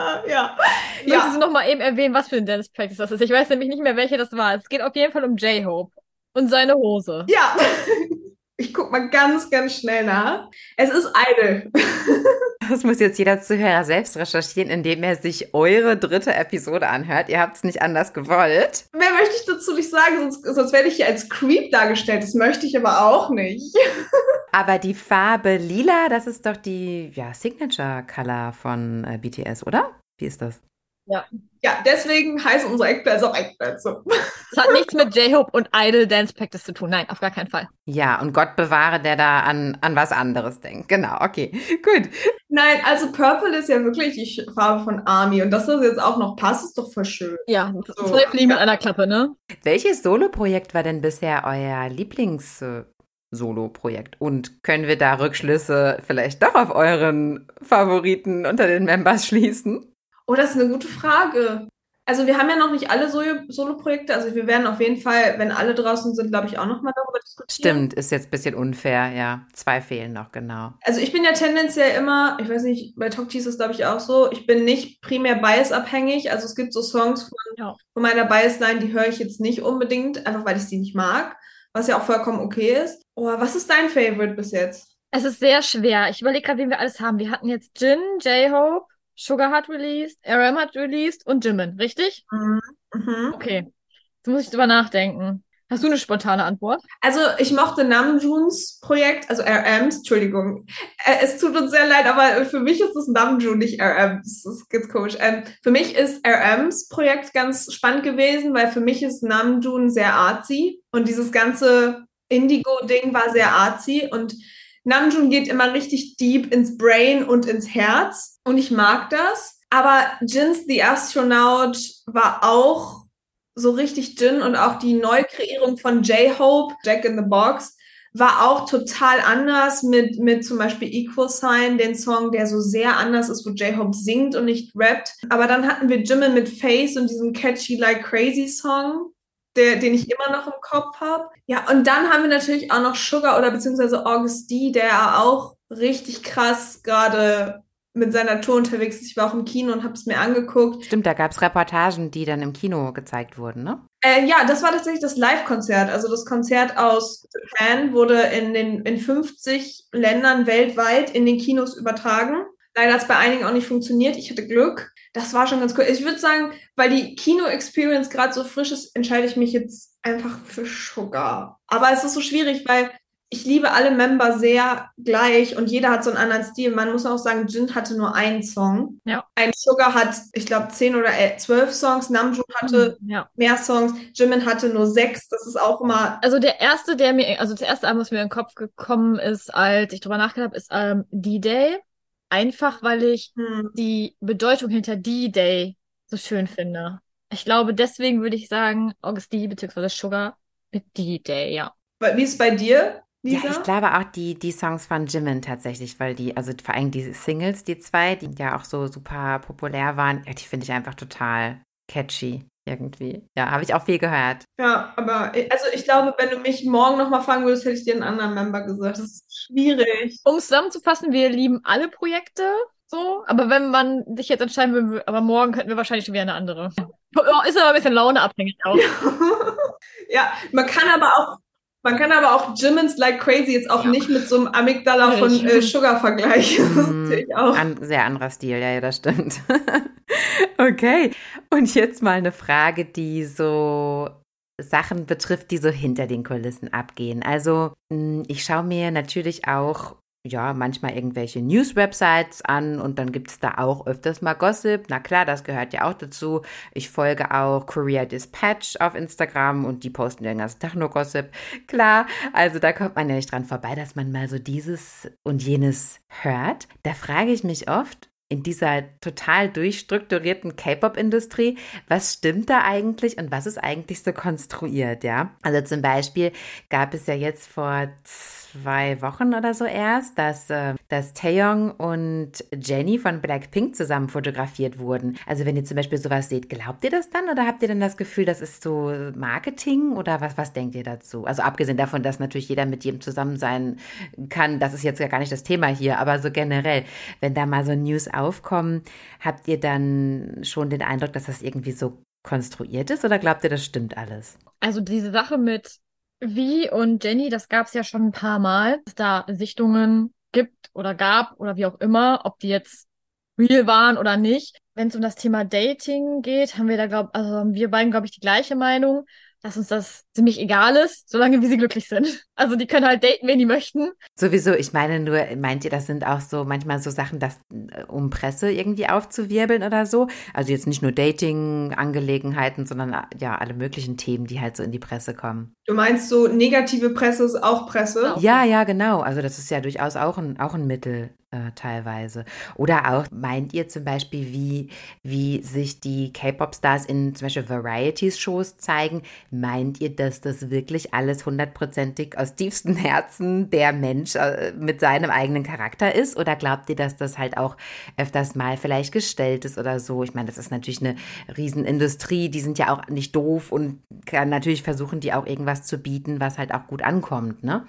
ja. Möchtest Ja. du noch mal eben erwähnen, was für ein Dance Practice das ist? Ich weiß nämlich nicht mehr, welche das war. Es geht auf jeden Fall um J-Hope und seine Hose. Ja. Ich guck mal ganz, ganz schnell nach. Es ist Idol. Das muss jetzt jeder Zuhörer selbst recherchieren, indem er sich eure dritte Episode anhört. Ihr habt es nicht anders gewollt. Mehr möchte ich dazu nicht sagen, sonst, sonst werde ich hier als Creep dargestellt. Das möchte ich aber auch nicht. Aber die Farbe lila, das ist doch die ja, Signature Color von äh, BTS, oder? Wie ist das? Ja, deswegen heißen unsere Eckplätze auch Eckplätze. Es hat nichts mit J-Hope und Idol Dance Practice zu tun. Nein, auf gar keinen Fall. Ja, und Gott bewahre, der da an, an was anderes denkt. Genau, okay. Gut. Nein, also Purple ist ja wirklich die Farbe von Army. Und dass das jetzt auch noch passt, ist doch voll schön. Ja, So. zwei Fliegen mit einer Klappe, ne? Welches Soloprojekt war denn bisher euer Lieblings- Solo-Projekt? Und können wir da Rückschlüsse vielleicht doch auf euren Favoriten unter den Members schließen? Oh, das ist eine gute Frage. Also wir haben ja noch nicht alle Solo- Solo-Projekte. Also wir werden auf jeden Fall, wenn alle draußen sind, glaube ich, auch nochmal darüber diskutieren. Stimmt, ist jetzt ein bisschen unfair, ja. Zwei fehlen noch, genau. Also ich bin ja tendenziell immer, ich weiß nicht, bei Talk ist es glaube ich auch so, ich bin nicht primär biasabhängig. Also es gibt so Songs von, Ja. von meiner Biasline, die höre ich jetzt nicht unbedingt, einfach weil ich sie nicht mag, was ja auch vollkommen okay ist. Oh, was ist dein Favorite bis jetzt? Es ist sehr schwer. Ich überlege gerade, wen wir alles haben. Wir hatten jetzt Jin, J-Hope, Sugar hat released, RM hat released und Jimin, richtig? Mhm. Mhm. Okay. Jetzt muss ich drüber nachdenken. Hast du eine spontane Antwort? Also ich mochte Namjoons Projekt, also RMs, Entschuldigung. Äh, es tut uns sehr leid, aber für mich ist es Namjoon, nicht RMs. Das ist ganz komisch. Ähm, für mich ist RMs Projekt ganz spannend gewesen, weil für mich ist Namjoon sehr artsy und dieses ganze Indigo-Ding war sehr artsy und Namjoon geht immer richtig deep ins Brain und ins Herz und ich mag das. Aber Jins The Astronaut war auch so richtig Jin und auch die Neukreierung von J-Hope, Jack in the Box, war auch total anders mit, mit zum Beispiel Equal Sign, den Song, der so sehr anders ist, wo J-Hope singt und nicht rappt. Aber dann hatten wir Jimin mit Face und diesem catchy Like Crazy Song, der, den ich immer noch im Kopf habe. Ja, und dann haben wir natürlich auch noch Sugar oder beziehungsweise August D, der auch richtig krass gerade mit seiner Tour unterwegs ist. Ich war auch im Kino und habe es mir angeguckt. Stimmt, da gab es Reportagen, die dann im Kino gezeigt wurden, ne? Äh, ja, das war tatsächlich das Live-Konzert. Also das Konzert aus Japan wurde in den in 50 Ländern weltweit in den Kinos übertragen. Leider hat es bei einigen auch nicht funktioniert. Ich hatte Glück. Das war schon ganz cool. Ich würde sagen, weil die Kino-Experience gerade so frisch ist, entscheide ich mich jetzt einfach für Sugar. Aber es ist so schwierig, weil ich liebe alle Member sehr gleich und jeder hat so einen anderen Stil. Man muss auch sagen, Jin hatte nur einen Song. Ja. Ein Sugar hat, ich glaube, zehn oder zwölf Songs. Namjoon hatte Ja. mehr Songs. Jimin hatte nur sechs. Das ist auch immer. Also der erste, der mir, also das erste Album, was mir in den Kopf gekommen ist, als ich drüber nachgedacht habe, ist ähm, D-Day. Einfach, weil ich Hm, die Bedeutung hinter D-Day so schön finde. Ich glaube, deswegen würde ich sagen, August D bzw. Sugar mit D-Day, ja. wie ist es bei dir, Lisa? Ja, ich glaube auch die, die Songs von Jimin tatsächlich, weil die, also vor allem die Singles, die zwei, die ja auch so super populär waren, ja, die finde ich einfach total catchy irgendwie. Ja, habe ich auch viel gehört. Ja, aber also ich glaube, wenn du mich morgen nochmal fragen würdest, hätte ich dir einen anderen Member gesagt. Das ist schwierig. Um es zusammenzufassen, wir lieben alle Projekte so, aber wenn man sich jetzt entscheiden würde, aber morgen könnten wir wahrscheinlich schon wieder eine andere. Ja, Ist aber ein bisschen launeabhängig auch. ja, man kann aber auch, man kann aber auch Jimin's Like Crazy jetzt auch Ja. nicht mit so einem Amygdala von äh, Sugar vergleichen. Mm. An, sehr anderer Stil, ja, ja, das stimmt. okay, und jetzt mal eine Frage, die so Sachen betrifft, die so hinter den Kulissen abgehen. Also, mh, ich schaue mir natürlich auch ja, manchmal irgendwelche News-Websites an und dann gibt es da auch öfters mal Gossip. Na klar, das gehört ja auch dazu. Ich folge auch Korea Dispatch auf Instagram und die posten den ganzen Tag nur Gossip. Klar, also da kommt man ja nicht dran vorbei, dass man mal so dieses und jenes hört. Da frage ich mich oft, in dieser total durchstrukturierten K-Pop-Industrie, was stimmt da eigentlich und was ist eigentlich so konstruiert, ja? Also zum Beispiel gab es ja jetzt vor zwei Wochen oder so erst, dass, äh, dass Taeyong und Jenny von Blackpink zusammen fotografiert wurden. Also wenn ihr zum Beispiel sowas seht, glaubt ihr das dann oder habt ihr dann das Gefühl, das ist so Marketing oder was, was denkt ihr dazu? Also abgesehen davon, dass natürlich jeder mit jedem zusammen sein kann, das ist jetzt ja gar nicht das Thema hier, aber so generell, wenn da mal so News aufkommen, habt ihr dann schon den Eindruck, dass das irgendwie so konstruiert ist oder glaubt ihr, das stimmt alles? Also diese Sache mit Vi und Jenny, das gab es ja schon ein paar Mal, dass da Sichtungen gibt oder gab oder wie auch immer, ob die jetzt real waren oder nicht. Wenn es um das Thema Dating geht, haben wir da, glaube also haben wir beiden, glaube ich, die gleiche Meinung dass uns das ziemlich egal ist, solange wie sie glücklich sind. Also die können halt daten, wen die möchten. Sowieso, ich meine nur, meint ihr, das sind auch so manchmal so Sachen, dass, äh, um Presse irgendwie aufzuwirbeln oder so? Also jetzt nicht nur Dating-Angelegenheiten, sondern äh, ja, alle möglichen Themen, die halt so in die Presse kommen. Du meinst so, negative Presse ist auch Presse? Ja, ja, genau. Also das ist ja durchaus auch ein, auch ein Mittel äh, teilweise. Oder auch, meint ihr zum Beispiel, wie, wie sich die K-Pop-Stars in zum Beispiel Varieties-Shows zeigen? Meint ihr, dass das wirklich alles hundertprozentig aus tiefstem Herzen der Mensch äh, mit seinem eigenen Charakter ist? Oder glaubt ihr, dass das halt auch öfters mal vielleicht gestellt ist oder so? Ich meine, das ist natürlich eine Riesenindustrie, die sind ja auch nicht doof und kann natürlich versuchen, die auch irgendwas zu bieten, was halt auch gut ankommt, ne?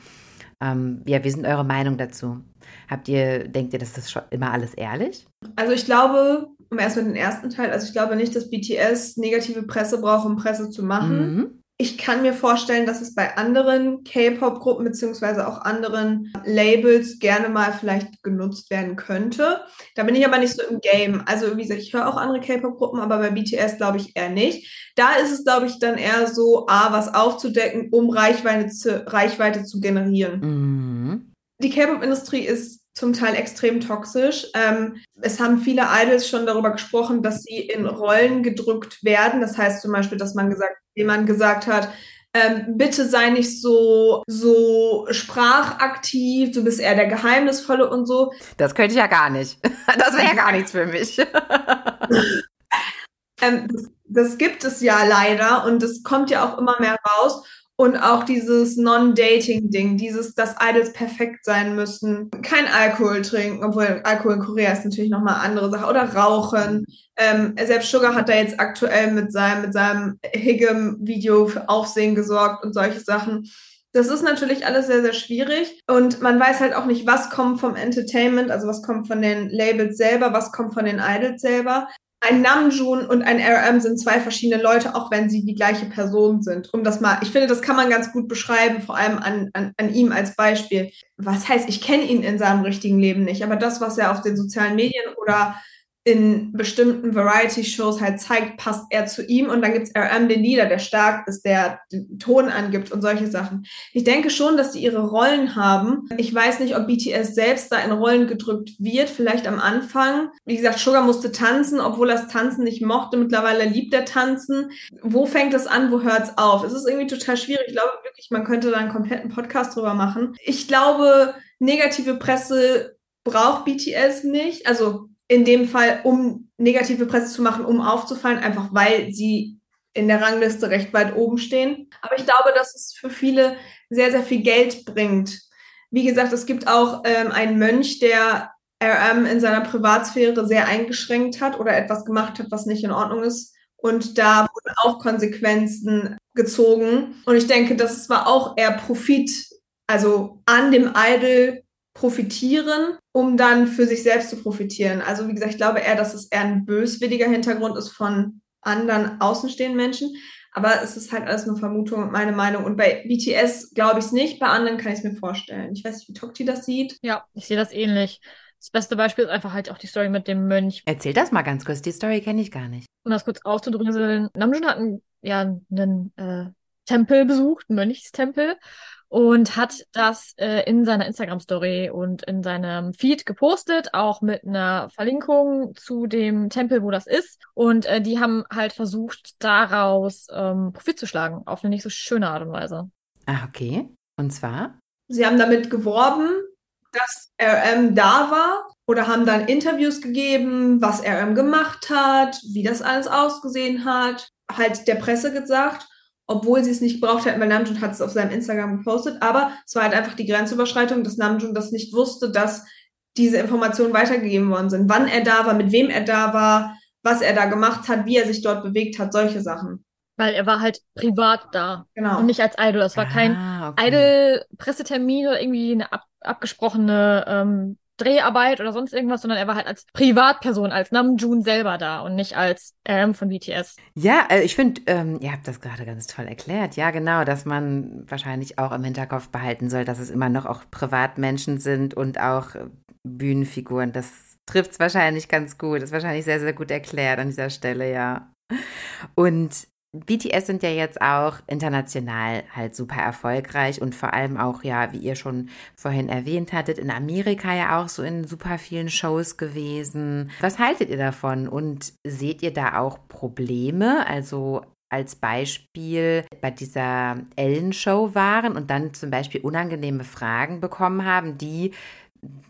Ähm, ja, wie sind eure Meinung dazu? Habt ihr, denkt ihr, das ist schon immer alles ehrlich? Also ich glaube, um erst mit dem ersten Teil, also ich glaube nicht, dass BTS negative Presse braucht, um Presse zu machen. Mhm. Ich kann mir vorstellen, dass es bei anderen K-Pop-Gruppen beziehungsweise auch anderen Labels gerne mal vielleicht genutzt werden könnte. Da bin ich aber nicht so im Game. Also wie gesagt, ich höre auch andere K-Pop-Gruppen, aber bei BTS glaube ich eher nicht. Da ist es, glaube ich, dann eher so, A, was aufzudecken, um Reichweite zu, Reichweite zu generieren. Mhm. Die K-Pop-Industrie ist zum Teil extrem toxisch. Ähm, es haben viele Idols schon darüber gesprochen, dass sie in Rollen gedrückt werden. Das heißt zum Beispiel, dass man gesagt, jemand gesagt hat, ähm, bitte sei nicht so, so sprachaktiv, du bist eher der Geheimnisvolle und so. Das könnte ich ja gar nicht. Das wäre ja gar nichts für mich. ähm, das, das gibt es ja leider und das kommt ja auch immer mehr raus. Und auch dieses Non-Dating-Ding, dieses, dass Idols perfekt sein müssen, kein Alkohol trinken, obwohl Alkohol in Korea ist natürlich nochmal eine andere Sache, oder rauchen. Ähm, selbst Sugar hat da jetzt aktuell mit seinem, mit seinem Higgum-Video für Aufsehen gesorgt und solche Sachen. Das ist natürlich alles sehr, sehr schwierig. Und man weiß halt auch nicht, was kommt vom Entertainment, also was kommt von den Labels selber, was kommt von den Idols selber ein Namjoon und ein RM sind zwei verschiedene Leute, auch wenn sie die gleiche Person sind. Um das mal, ich finde, das kann man ganz gut beschreiben, vor allem an, an, an ihm als Beispiel. Was heißt, ich kenne ihn in seinem richtigen Leben nicht, aber das, was er auf den sozialen Medien oder in bestimmten Variety-Shows halt zeigt, passt er zu ihm. Und dann gibt's RM, den Leader, der stark ist, der den Ton angibt und solche Sachen. Ich denke schon, dass die ihre Rollen haben. Ich weiß nicht, ob BTS selbst da in Rollen gedrückt wird, vielleicht am Anfang. Wie gesagt, Sugar musste tanzen, obwohl er das Tanzen nicht mochte. Mittlerweile liebt er Tanzen. Wo fängt es an, wo hört's auf? Es ist irgendwie total schwierig. Ich glaube wirklich, man könnte da einen kompletten Podcast drüber machen. Ich glaube, negative Presse braucht BTS nicht. Also in dem Fall, um negative Presse zu machen, um aufzufallen, einfach weil sie in der Rangliste recht weit oben stehen. Aber ich glaube, dass es für viele sehr, sehr viel Geld bringt. Wie gesagt, es gibt auch ähm, einen Mönch, der RM in seiner Privatsphäre sehr eingeschränkt hat oder etwas gemacht hat, was nicht in Ordnung ist. Und da wurden auch Konsequenzen gezogen. Und ich denke, das war auch eher Profit, also an dem Idol profitieren, um dann für sich selbst zu profitieren. Also wie gesagt, ich glaube eher, dass es eher ein böswilliger Hintergrund ist von anderen außenstehenden Menschen. Aber es ist halt alles nur Vermutung und meine Meinung. Und bei BTS glaube ich es nicht, bei anderen kann ich es mir vorstellen. Ich weiß nicht, wie Tokti das sieht. Ja, ich sehe das ähnlich. Das beste Beispiel ist einfach halt auch die Story mit dem Mönch. Erzähl das mal ganz kurz, die Story kenne ich gar nicht. Um das kurz aufzudröseln, Namjoon hat einen, ja, einen äh, Tempel besucht, einen Mönchstempel und hat das äh, in seiner Instagram-Story und in seinem Feed gepostet, auch mit einer Verlinkung zu dem Tempel, wo das ist. Und äh, die haben halt versucht, daraus ähm, Profit zu schlagen, auf eine nicht so schöne Art und Weise. Ah, okay. Und zwar? Sie haben damit geworben, dass RM da war oder haben dann Interviews gegeben, was RM gemacht hat, wie das alles ausgesehen hat, halt der Presse gesagt obwohl sie es nicht gebraucht hätten, weil Namjoon hat es auf seinem Instagram gepostet. Aber es war halt einfach die Grenzüberschreitung, dass Namjoon das nicht wusste, dass diese Informationen weitergegeben worden sind. Wann er da war, mit wem er da war, was er da gemacht hat, wie er sich dort bewegt hat, solche Sachen. Weil er war halt privat da Genau. und nicht als Idol. Das war kein Ah, okay. Idol-Pressetermin oder irgendwie eine ab abgesprochene ähm, Dreharbeit oder sonst irgendwas, sondern er war halt als Privatperson, als Namjoon selber da und nicht als RM von BTS. Ja, äh, ich finde, ähm, ihr habt das gerade ganz toll erklärt. Ja, genau, dass man wahrscheinlich auch im Hinterkopf behalten soll, dass es immer noch auch Privatmenschen sind und auch äh, Bühnenfiguren. Das trifft es wahrscheinlich ganz gut. Ist wahrscheinlich sehr, sehr gut erklärt an dieser Stelle, ja. Und BTS sind ja jetzt auch international halt super erfolgreich und vor allem auch, ja, wie ihr schon vorhin erwähnt hattet, in Amerika ja auch so in super vielen Shows gewesen. Was haltet ihr davon und seht ihr da auch Probleme? Also als Beispiel bei dieser Ellen-Show waren und dann zum Beispiel unangenehme Fragen bekommen haben, die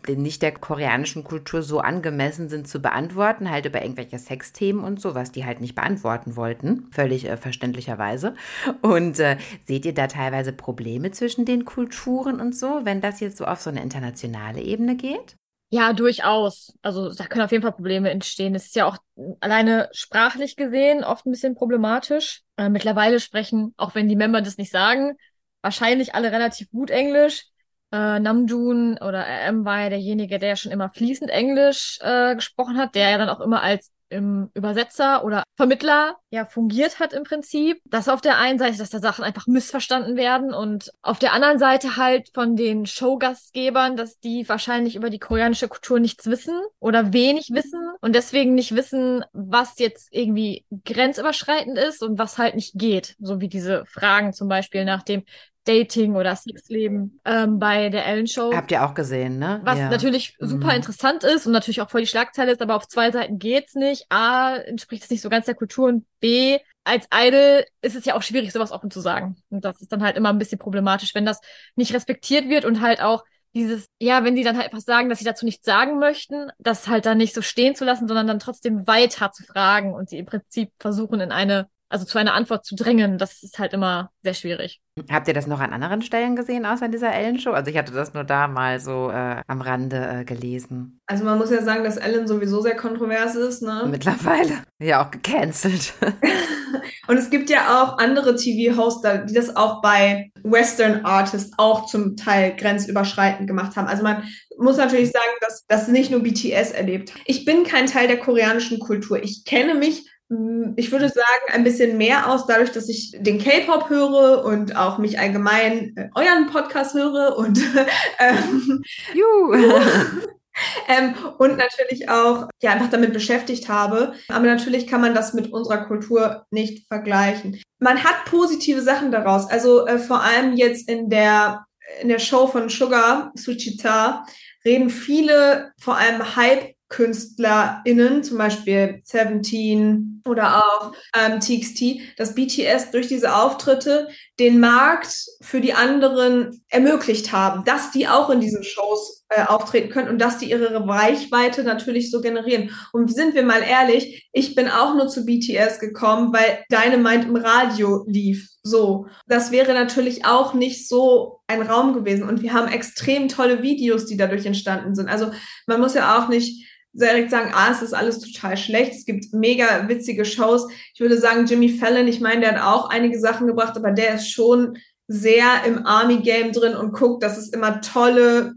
nicht der koreanischen Kultur so angemessen sind zu beantworten, halt über irgendwelche Sexthemen und so, was die halt nicht beantworten wollten, völlig äh, verständlicherweise. Und äh, seht ihr da teilweise Probleme zwischen den Kulturen und so, wenn das jetzt so auf so eine internationale Ebene geht? Ja, durchaus. Also da können auf jeden Fall Probleme entstehen. Es ist ja auch alleine sprachlich gesehen oft ein bisschen problematisch. Äh, mittlerweile sprechen, auch wenn die Member das nicht sagen, wahrscheinlich alle relativ gut Englisch. Äh, Namjoon oder RM war ja derjenige, der ja schon immer fließend Englisch äh, gesprochen hat, der ja dann auch immer als im Übersetzer oder Vermittler ja fungiert hat im Prinzip. Das auf der einen Seite, dass da Sachen einfach missverstanden werden und auf der anderen Seite halt von den Showgastgebern, dass die wahrscheinlich über die koreanische Kultur nichts wissen oder wenig wissen und deswegen nicht wissen, was jetzt irgendwie grenzüberschreitend ist und was halt nicht geht. So wie diese Fragen zum Beispiel nach dem Dating oder Sexleben ähm, bei der Ellen Show. Habt ihr auch gesehen, ne? Was ja. natürlich super Mhm. interessant ist und natürlich auch voll die Schlagzeile ist, aber auf zwei Seiten geht's nicht. A, entspricht es nicht so ganz der Kultur und B, als Idol ist es ja auch schwierig, sowas offen zu sagen. Und das ist dann halt immer ein bisschen problematisch, wenn das nicht respektiert wird und halt auch dieses, ja, wenn sie dann halt einfach sagen, dass sie dazu nichts sagen möchten, das halt dann nicht so stehen zu lassen, sondern dann trotzdem weiter zu fragen und sie im Prinzip versuchen in eine, also zu einer Antwort zu drängen, das ist halt immer sehr schwierig. Habt ihr das noch an anderen Stellen gesehen, außer in dieser Ellen-Show? Also ich hatte das nur da mal so äh, am Rande äh, gelesen. Also man muss ja sagen, dass Ellen sowieso sehr kontrovers ist, ne? Mittlerweile. Ja, auch gecancelt. Und es gibt ja auch andere TV-Hosts, die das auch bei Western Artists auch zum Teil grenzüberschreitend gemacht haben. Also man muss natürlich sagen, dass das nicht nur BTS erlebt. Ich bin kein Teil der koreanischen Kultur. Ich kenne mich ich würde sagen, ein bisschen mehr aus, dadurch, dass ich den K-Pop höre und auch mich allgemein äh, euren Podcast höre und ähm, ähm, und natürlich auch ja einfach damit beschäftigt habe. Aber natürlich kann man das mit unserer Kultur nicht vergleichen. Man hat positive Sachen daraus. Also äh, vor allem jetzt in der in der Show von Sugar Suchita reden viele, vor allem Hype-KünstlerInnen, zum Beispiel Seventeen oder auch ähm, TXT, dass BTS durch diese Auftritte den Markt für die anderen ermöglicht haben, dass die auch in diesen Shows äh, auftreten können und dass die ihre Reichweite natürlich so generieren. Und sind wir mal ehrlich, ich bin auch nur zu BTS gekommen, weil Dynamite im Radio lief. So, das wäre natürlich auch nicht so ein Raum gewesen. Und wir haben extrem tolle Videos, die dadurch entstanden sind. Also man muss ja auch nicht direkt sagen, ah, es ist alles total schlecht. Es gibt mega witzige Shows. Ich würde sagen, Jimmy Fallon, ich meine, der hat auch einige Sachen gebracht, aber der ist schon sehr im Army-Game drin und guckt, dass es immer tolle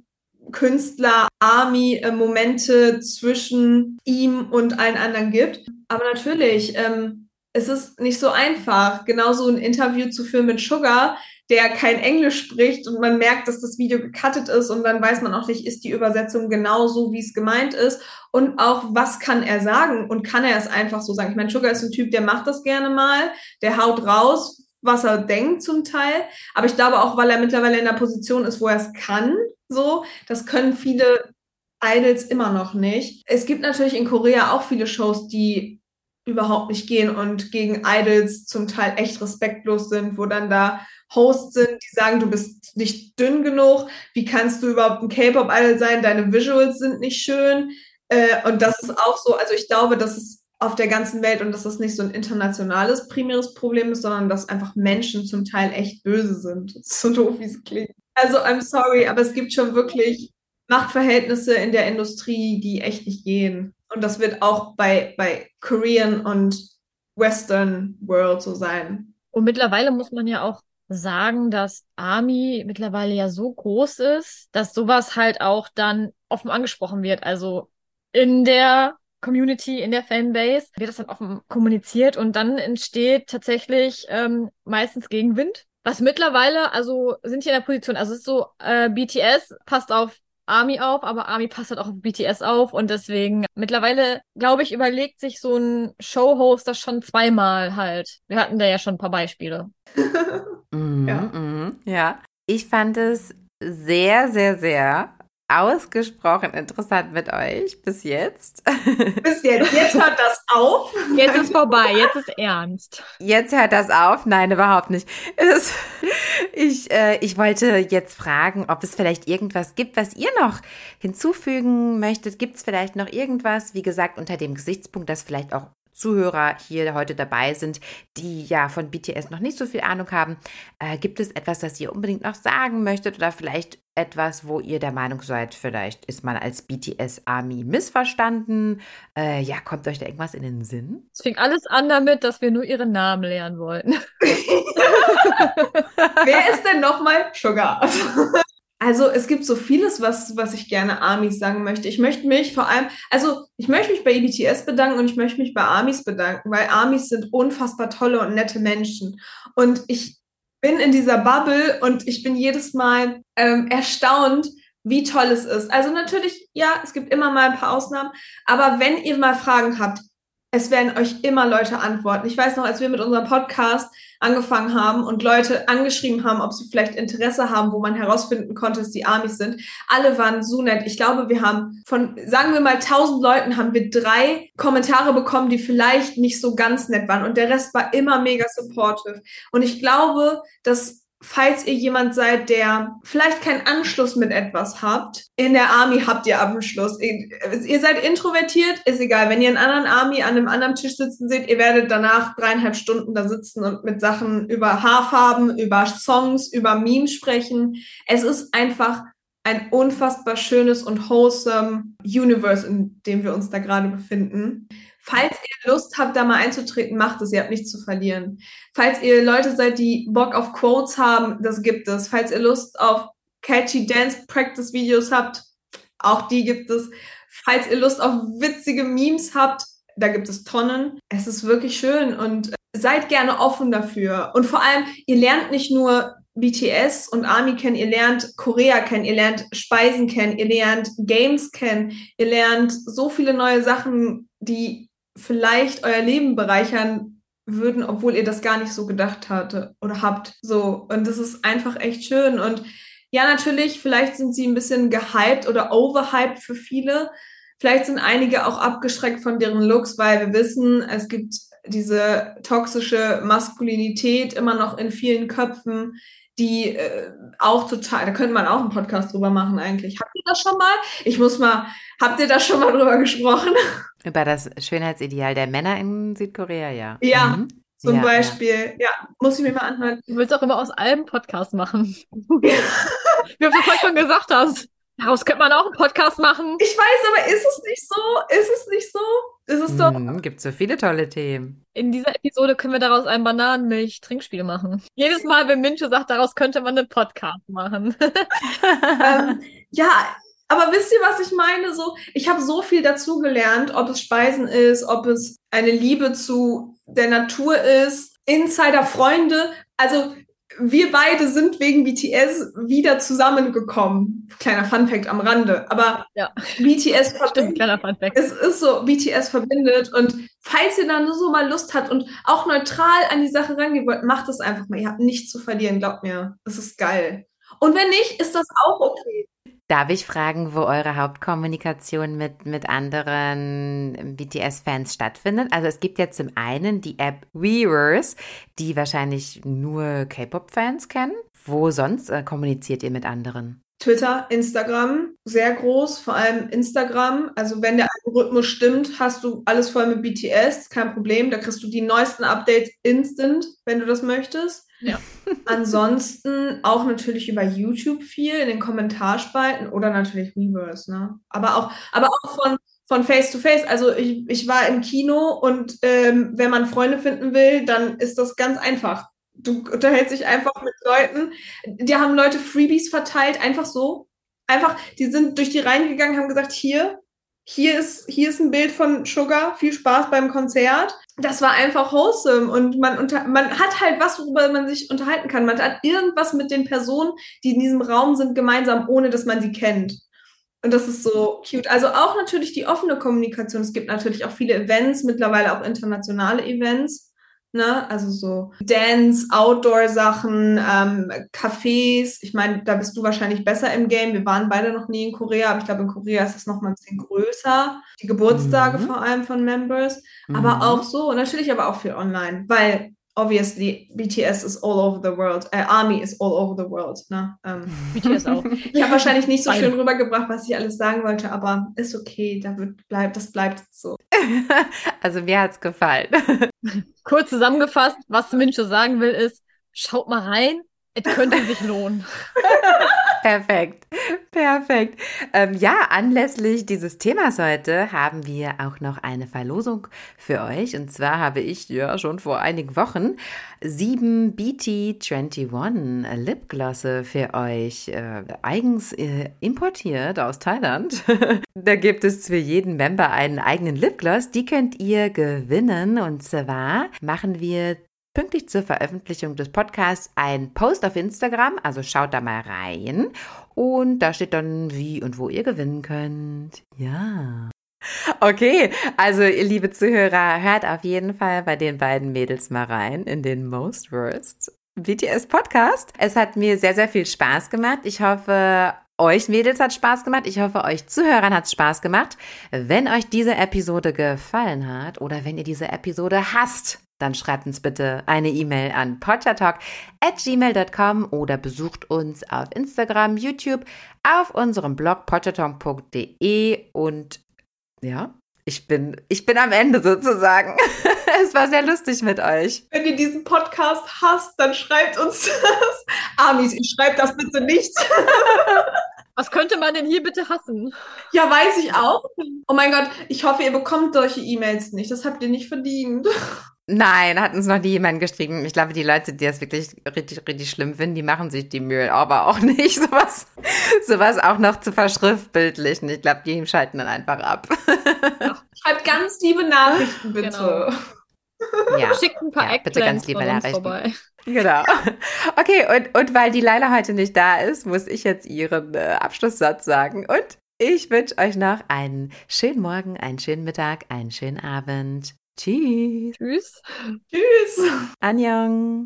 Künstler-Army-Momente zwischen ihm und allen anderen gibt. Aber natürlich, ähm, es ist nicht so einfach, genauso ein Interview zu führen mit Sugar, der kein Englisch spricht und man merkt, dass das Video gecuttet ist und dann weiß man auch nicht, ist die Übersetzung genau so, wie es gemeint ist und auch, was kann er sagen und kann er es einfach so sagen. Ich meine, Sugar ist ein Typ, der macht das gerne mal, der haut raus, was er denkt zum Teil, aber ich glaube auch, weil er mittlerweile in der Position ist, wo er es kann, so, das können viele Idols immer noch nicht. Es gibt natürlich in Korea auch viele Shows, die überhaupt nicht gehen und gegen Idols zum Teil echt respektlos sind, wo dann da Hosts sind, die sagen, du bist nicht dünn genug, wie kannst du überhaupt ein K-Pop-Idol sein, deine Visuals sind nicht schön. Äh, und das ist auch so, also ich glaube, dass es auf der ganzen Welt und dass das nicht so ein internationales primäres Problem ist, sondern dass einfach Menschen zum Teil echt böse sind. So doof, wie es klingt. Also, I'm sorry, aber es gibt schon wirklich Machtverhältnisse in der Industrie, die echt nicht gehen. Und das wird auch bei, bei Korean und Western World so sein. Und mittlerweile muss man ja auch sagen, dass Army mittlerweile ja so groß ist, dass sowas halt auch dann offen angesprochen wird. Also in der Community, in der Fanbase wird das dann offen kommuniziert und dann entsteht tatsächlich ähm, meistens Gegenwind. Was mittlerweile, also sind hier in der Position, also es ist so, äh, BTS passt auf Army auf, aber Army passt halt auch auf BTS auf und deswegen mittlerweile, glaube ich, überlegt sich so ein Showhost das schon zweimal halt. Wir hatten da ja schon ein paar Beispiele. mhm, ja. Mhm, ja. Ich fand es sehr, sehr, sehr ausgesprochen interessant mit euch bis jetzt. Bis jetzt. Jetzt hört das auf. Jetzt ist vorbei. Jetzt ist ernst. Jetzt hört das auf. Nein, überhaupt nicht. Es, ich, äh, ich wollte jetzt fragen, ob es vielleicht irgendwas gibt, was ihr noch hinzufügen möchtet. Gibt es vielleicht noch irgendwas, wie gesagt, unter dem Gesichtspunkt, das vielleicht auch Zuhörer hier heute dabei sind, die ja von BTS noch nicht so viel Ahnung haben. Äh, gibt es etwas, das ihr unbedingt noch sagen möchtet oder vielleicht etwas, wo ihr der Meinung seid, vielleicht ist man als BTS-Army missverstanden? Äh, ja, kommt euch da irgendwas in den Sinn? Es fing alles an damit, dass wir nur ihren Namen lernen wollten. Wer ist denn nochmal Sugar? Also es gibt so vieles, was, was ich gerne Amis sagen möchte. Ich möchte mich vor allem, also ich möchte mich bei EBTS bedanken und ich möchte mich bei Amis bedanken, weil Amis sind unfassbar tolle und nette Menschen. Und ich bin in dieser Bubble und ich bin jedes Mal ähm, erstaunt, wie toll es ist. Also natürlich, ja, es gibt immer mal ein paar Ausnahmen, aber wenn ihr mal Fragen habt, es werden euch immer Leute antworten. Ich weiß noch, als wir mit unserem Podcast angefangen haben und Leute angeschrieben haben, ob sie vielleicht Interesse haben, wo man herausfinden konnte, dass die Amis sind. Alle waren so nett. Ich glaube, wir haben von, sagen wir mal, tausend Leuten haben wir drei Kommentare bekommen, die vielleicht nicht so ganz nett waren und der Rest war immer mega supportive. Und ich glaube, dass falls ihr jemand seid, der vielleicht keinen Anschluss mit etwas habt, in der Army habt ihr Anschluss. Ihr, ihr seid introvertiert, ist egal. Wenn ihr einen anderen Army an einem anderen Tisch sitzen seht, ihr werdet danach dreieinhalb Stunden da sitzen und mit Sachen über Haarfarben, über Songs, über Memes sprechen. Es ist einfach ein unfassbar schönes und wholesome Universe, in dem wir uns da gerade befinden. Falls ihr Lust habt, da mal einzutreten, macht es. Ihr habt nichts zu verlieren. Falls ihr Leute seid, die Bock auf Quotes haben, das gibt es. Falls ihr Lust auf catchy Dance Practice Videos habt, auch die gibt es. Falls ihr Lust auf witzige Memes habt, da gibt es Tonnen. Es ist wirklich schön und seid gerne offen dafür. Und vor allem, ihr lernt nicht nur BTS und Army kennen, ihr lernt Korea kennen, ihr lernt Speisen kennen, ihr lernt Games kennen, ihr lernt so viele neue Sachen, die vielleicht euer Leben bereichern würden, obwohl ihr das gar nicht so gedacht hatte oder habt. So. Und das ist einfach echt schön. Und ja, natürlich, vielleicht sind sie ein bisschen gehypt oder overhyped für viele. Vielleicht sind einige auch abgeschreckt von deren Looks, weil wir wissen, es gibt diese toxische Maskulinität immer noch in vielen Köpfen, die äh, auch total, da könnte man auch einen Podcast drüber machen eigentlich. Habt ihr das schon mal? Ich muss mal, habt ihr da schon mal drüber gesprochen? Über das Schönheitsideal der Männer in Südkorea, ja. Ja, mhm. zum ja, Beispiel. Ja. ja. muss ich mir mal anhören. Du willst auch immer aus allem Podcast machen. Wie du vorhin schon gesagt hast. Daraus könnte man auch einen Podcast machen. Ich weiß, aber ist es nicht so? Ist es nicht so? Ist es doch. Mhm, gibt so viele tolle Themen. In dieser Episode können wir daraus ein Bananenmilch-Trinkspiel machen. Jedes Mal, wenn Mincho sagt, daraus könnte man einen Podcast machen. ähm, ja, aber wisst ihr, was ich meine? So, ich habe so viel dazugelernt, ob es Speisen ist, ob es eine Liebe zu der Natur ist, Insider-Freunde. Also wir beide sind wegen BTS wieder zusammengekommen. Kleiner Funfact am Rande. Aber ja. BTS verbindet. Kleiner Funfact. Es ist so, BTS verbindet. Und falls ihr dann nur so mal Lust habt und auch neutral an die Sache rangehen wollt, macht es einfach mal. Ihr habt nichts zu verlieren, glaubt mir. Es ist geil. Und wenn nicht, ist das auch okay. Darf ich fragen, wo eure Hauptkommunikation mit, mit anderen BTS-Fans stattfindet? Also es gibt ja zum einen die App Weavers, die wahrscheinlich nur K-Pop-Fans kennen. Wo sonst äh, kommuniziert ihr mit anderen? Twitter, Instagram, sehr groß, vor allem Instagram. Also wenn der Algorithmus stimmt, hast du alles voll mit BTS, kein Problem. Da kriegst du die neuesten Updates instant, wenn du das möchtest. Ja. Ansonsten auch natürlich über YouTube viel in den Kommentarspalten oder natürlich Reverse, ne? Aber auch, aber auch von, von Face to Face. Also ich, ich war im Kino und ähm, wenn man Freunde finden will, dann ist das ganz einfach. Du unterhältst dich einfach mit Leuten. Die haben Leute Freebies verteilt, einfach so. Einfach, die sind durch die Reihen gegangen, haben gesagt, hier, hier ist, hier ist ein Bild von Sugar, viel Spaß beim Konzert. Das war einfach wholesome und man, unter, man hat halt was, worüber man sich unterhalten kann. Man hat irgendwas mit den Personen, die in diesem Raum sind, gemeinsam, ohne dass man sie kennt. Und das ist so cute. Also auch natürlich die offene Kommunikation. Es gibt natürlich auch viele Events, mittlerweile auch internationale Events. Ne? Also so Dance, Outdoor-Sachen, ähm, Cafés. Ich meine, da bist du wahrscheinlich besser im Game. Wir waren beide noch nie in Korea, aber ich glaube, in Korea ist es noch mal ein bisschen größer. Die Geburtstage Mhm. vor allem von Members. Aber Mhm. auch so, natürlich aber auch für online, weil obviously BTS is all over the world, äh, Army is all over the world. Ne? Ähm, BTS auch. ich habe wahrscheinlich nicht so schön rübergebracht, was ich alles sagen wollte, aber ist okay, da wird, bleibt, das bleibt so. Also mir hat's gefallen. Kurz zusammengefasst, was Mincho sagen will, ist, schaut mal rein, es könnte sich lohnen. Perfekt, perfekt. Ähm, ja, anlässlich dieses Themas heute haben wir auch noch eine Verlosung für euch. Und zwar habe ich ja schon vor einigen Wochen sieben BT21 Lipglosse für euch äh, eigens äh, importiert aus Thailand. da gibt es für jeden Member einen eigenen Lipgloss. Die könnt ihr gewinnen. Und zwar machen wir pünktlich zur Veröffentlichung des Podcasts ein Post auf Instagram, also schaut da mal rein und da steht dann, wie und wo ihr gewinnen könnt. Ja. Okay, also ihr liebe Zuhörer, hört auf jeden Fall bei den beiden Mädels mal rein in den Most Worst BTS Podcast. Es hat mir sehr, sehr viel Spaß gemacht. Ich hoffe, euch Mädels hat Spaß gemacht. Ich hoffe, euch Zuhörern hat Spaß gemacht. Wenn euch diese Episode gefallen hat oder wenn ihr diese Episode hasst, dann schreibt uns bitte eine E-Mail an pottertalk at gmail.com oder besucht uns auf Instagram, YouTube, auf unserem Blog pottertalk.de und ja, ich bin, ich bin am Ende sozusagen. es war sehr lustig mit euch. Wenn ihr diesen Podcast hasst, dann schreibt uns das. Amis, ich schreibt das bitte nicht. Was könnte man denn hier bitte hassen? Ja, weiß ich auch. Oh mein Gott, ich hoffe, ihr bekommt solche E-Mails nicht. Das habt ihr nicht verdient. Nein, hat uns noch nie jemand geschrieben. Ich glaube, die Leute, die das wirklich richtig, richtig schlimm finden, die machen sich die Mühe, aber auch nicht, sowas, sowas auch noch zu verschriftbildlichen. Ich glaube, die schalten dann einfach ab. Schreibt ganz liebe Nachrichten, bitte. Genau. Ja. Schickt ein paar Ja, bitte ganz liebe von uns Nachrichten. vorbei. Genau. Okay, und, und weil die Leila heute nicht da ist, muss ich jetzt ihren äh, Abschlusssatz sagen. Und ich wünsche euch noch einen schönen Morgen, einen schönen Mittag, einen schönen Abend. Tschüss. Tschüss. Tschüss. Annyeong.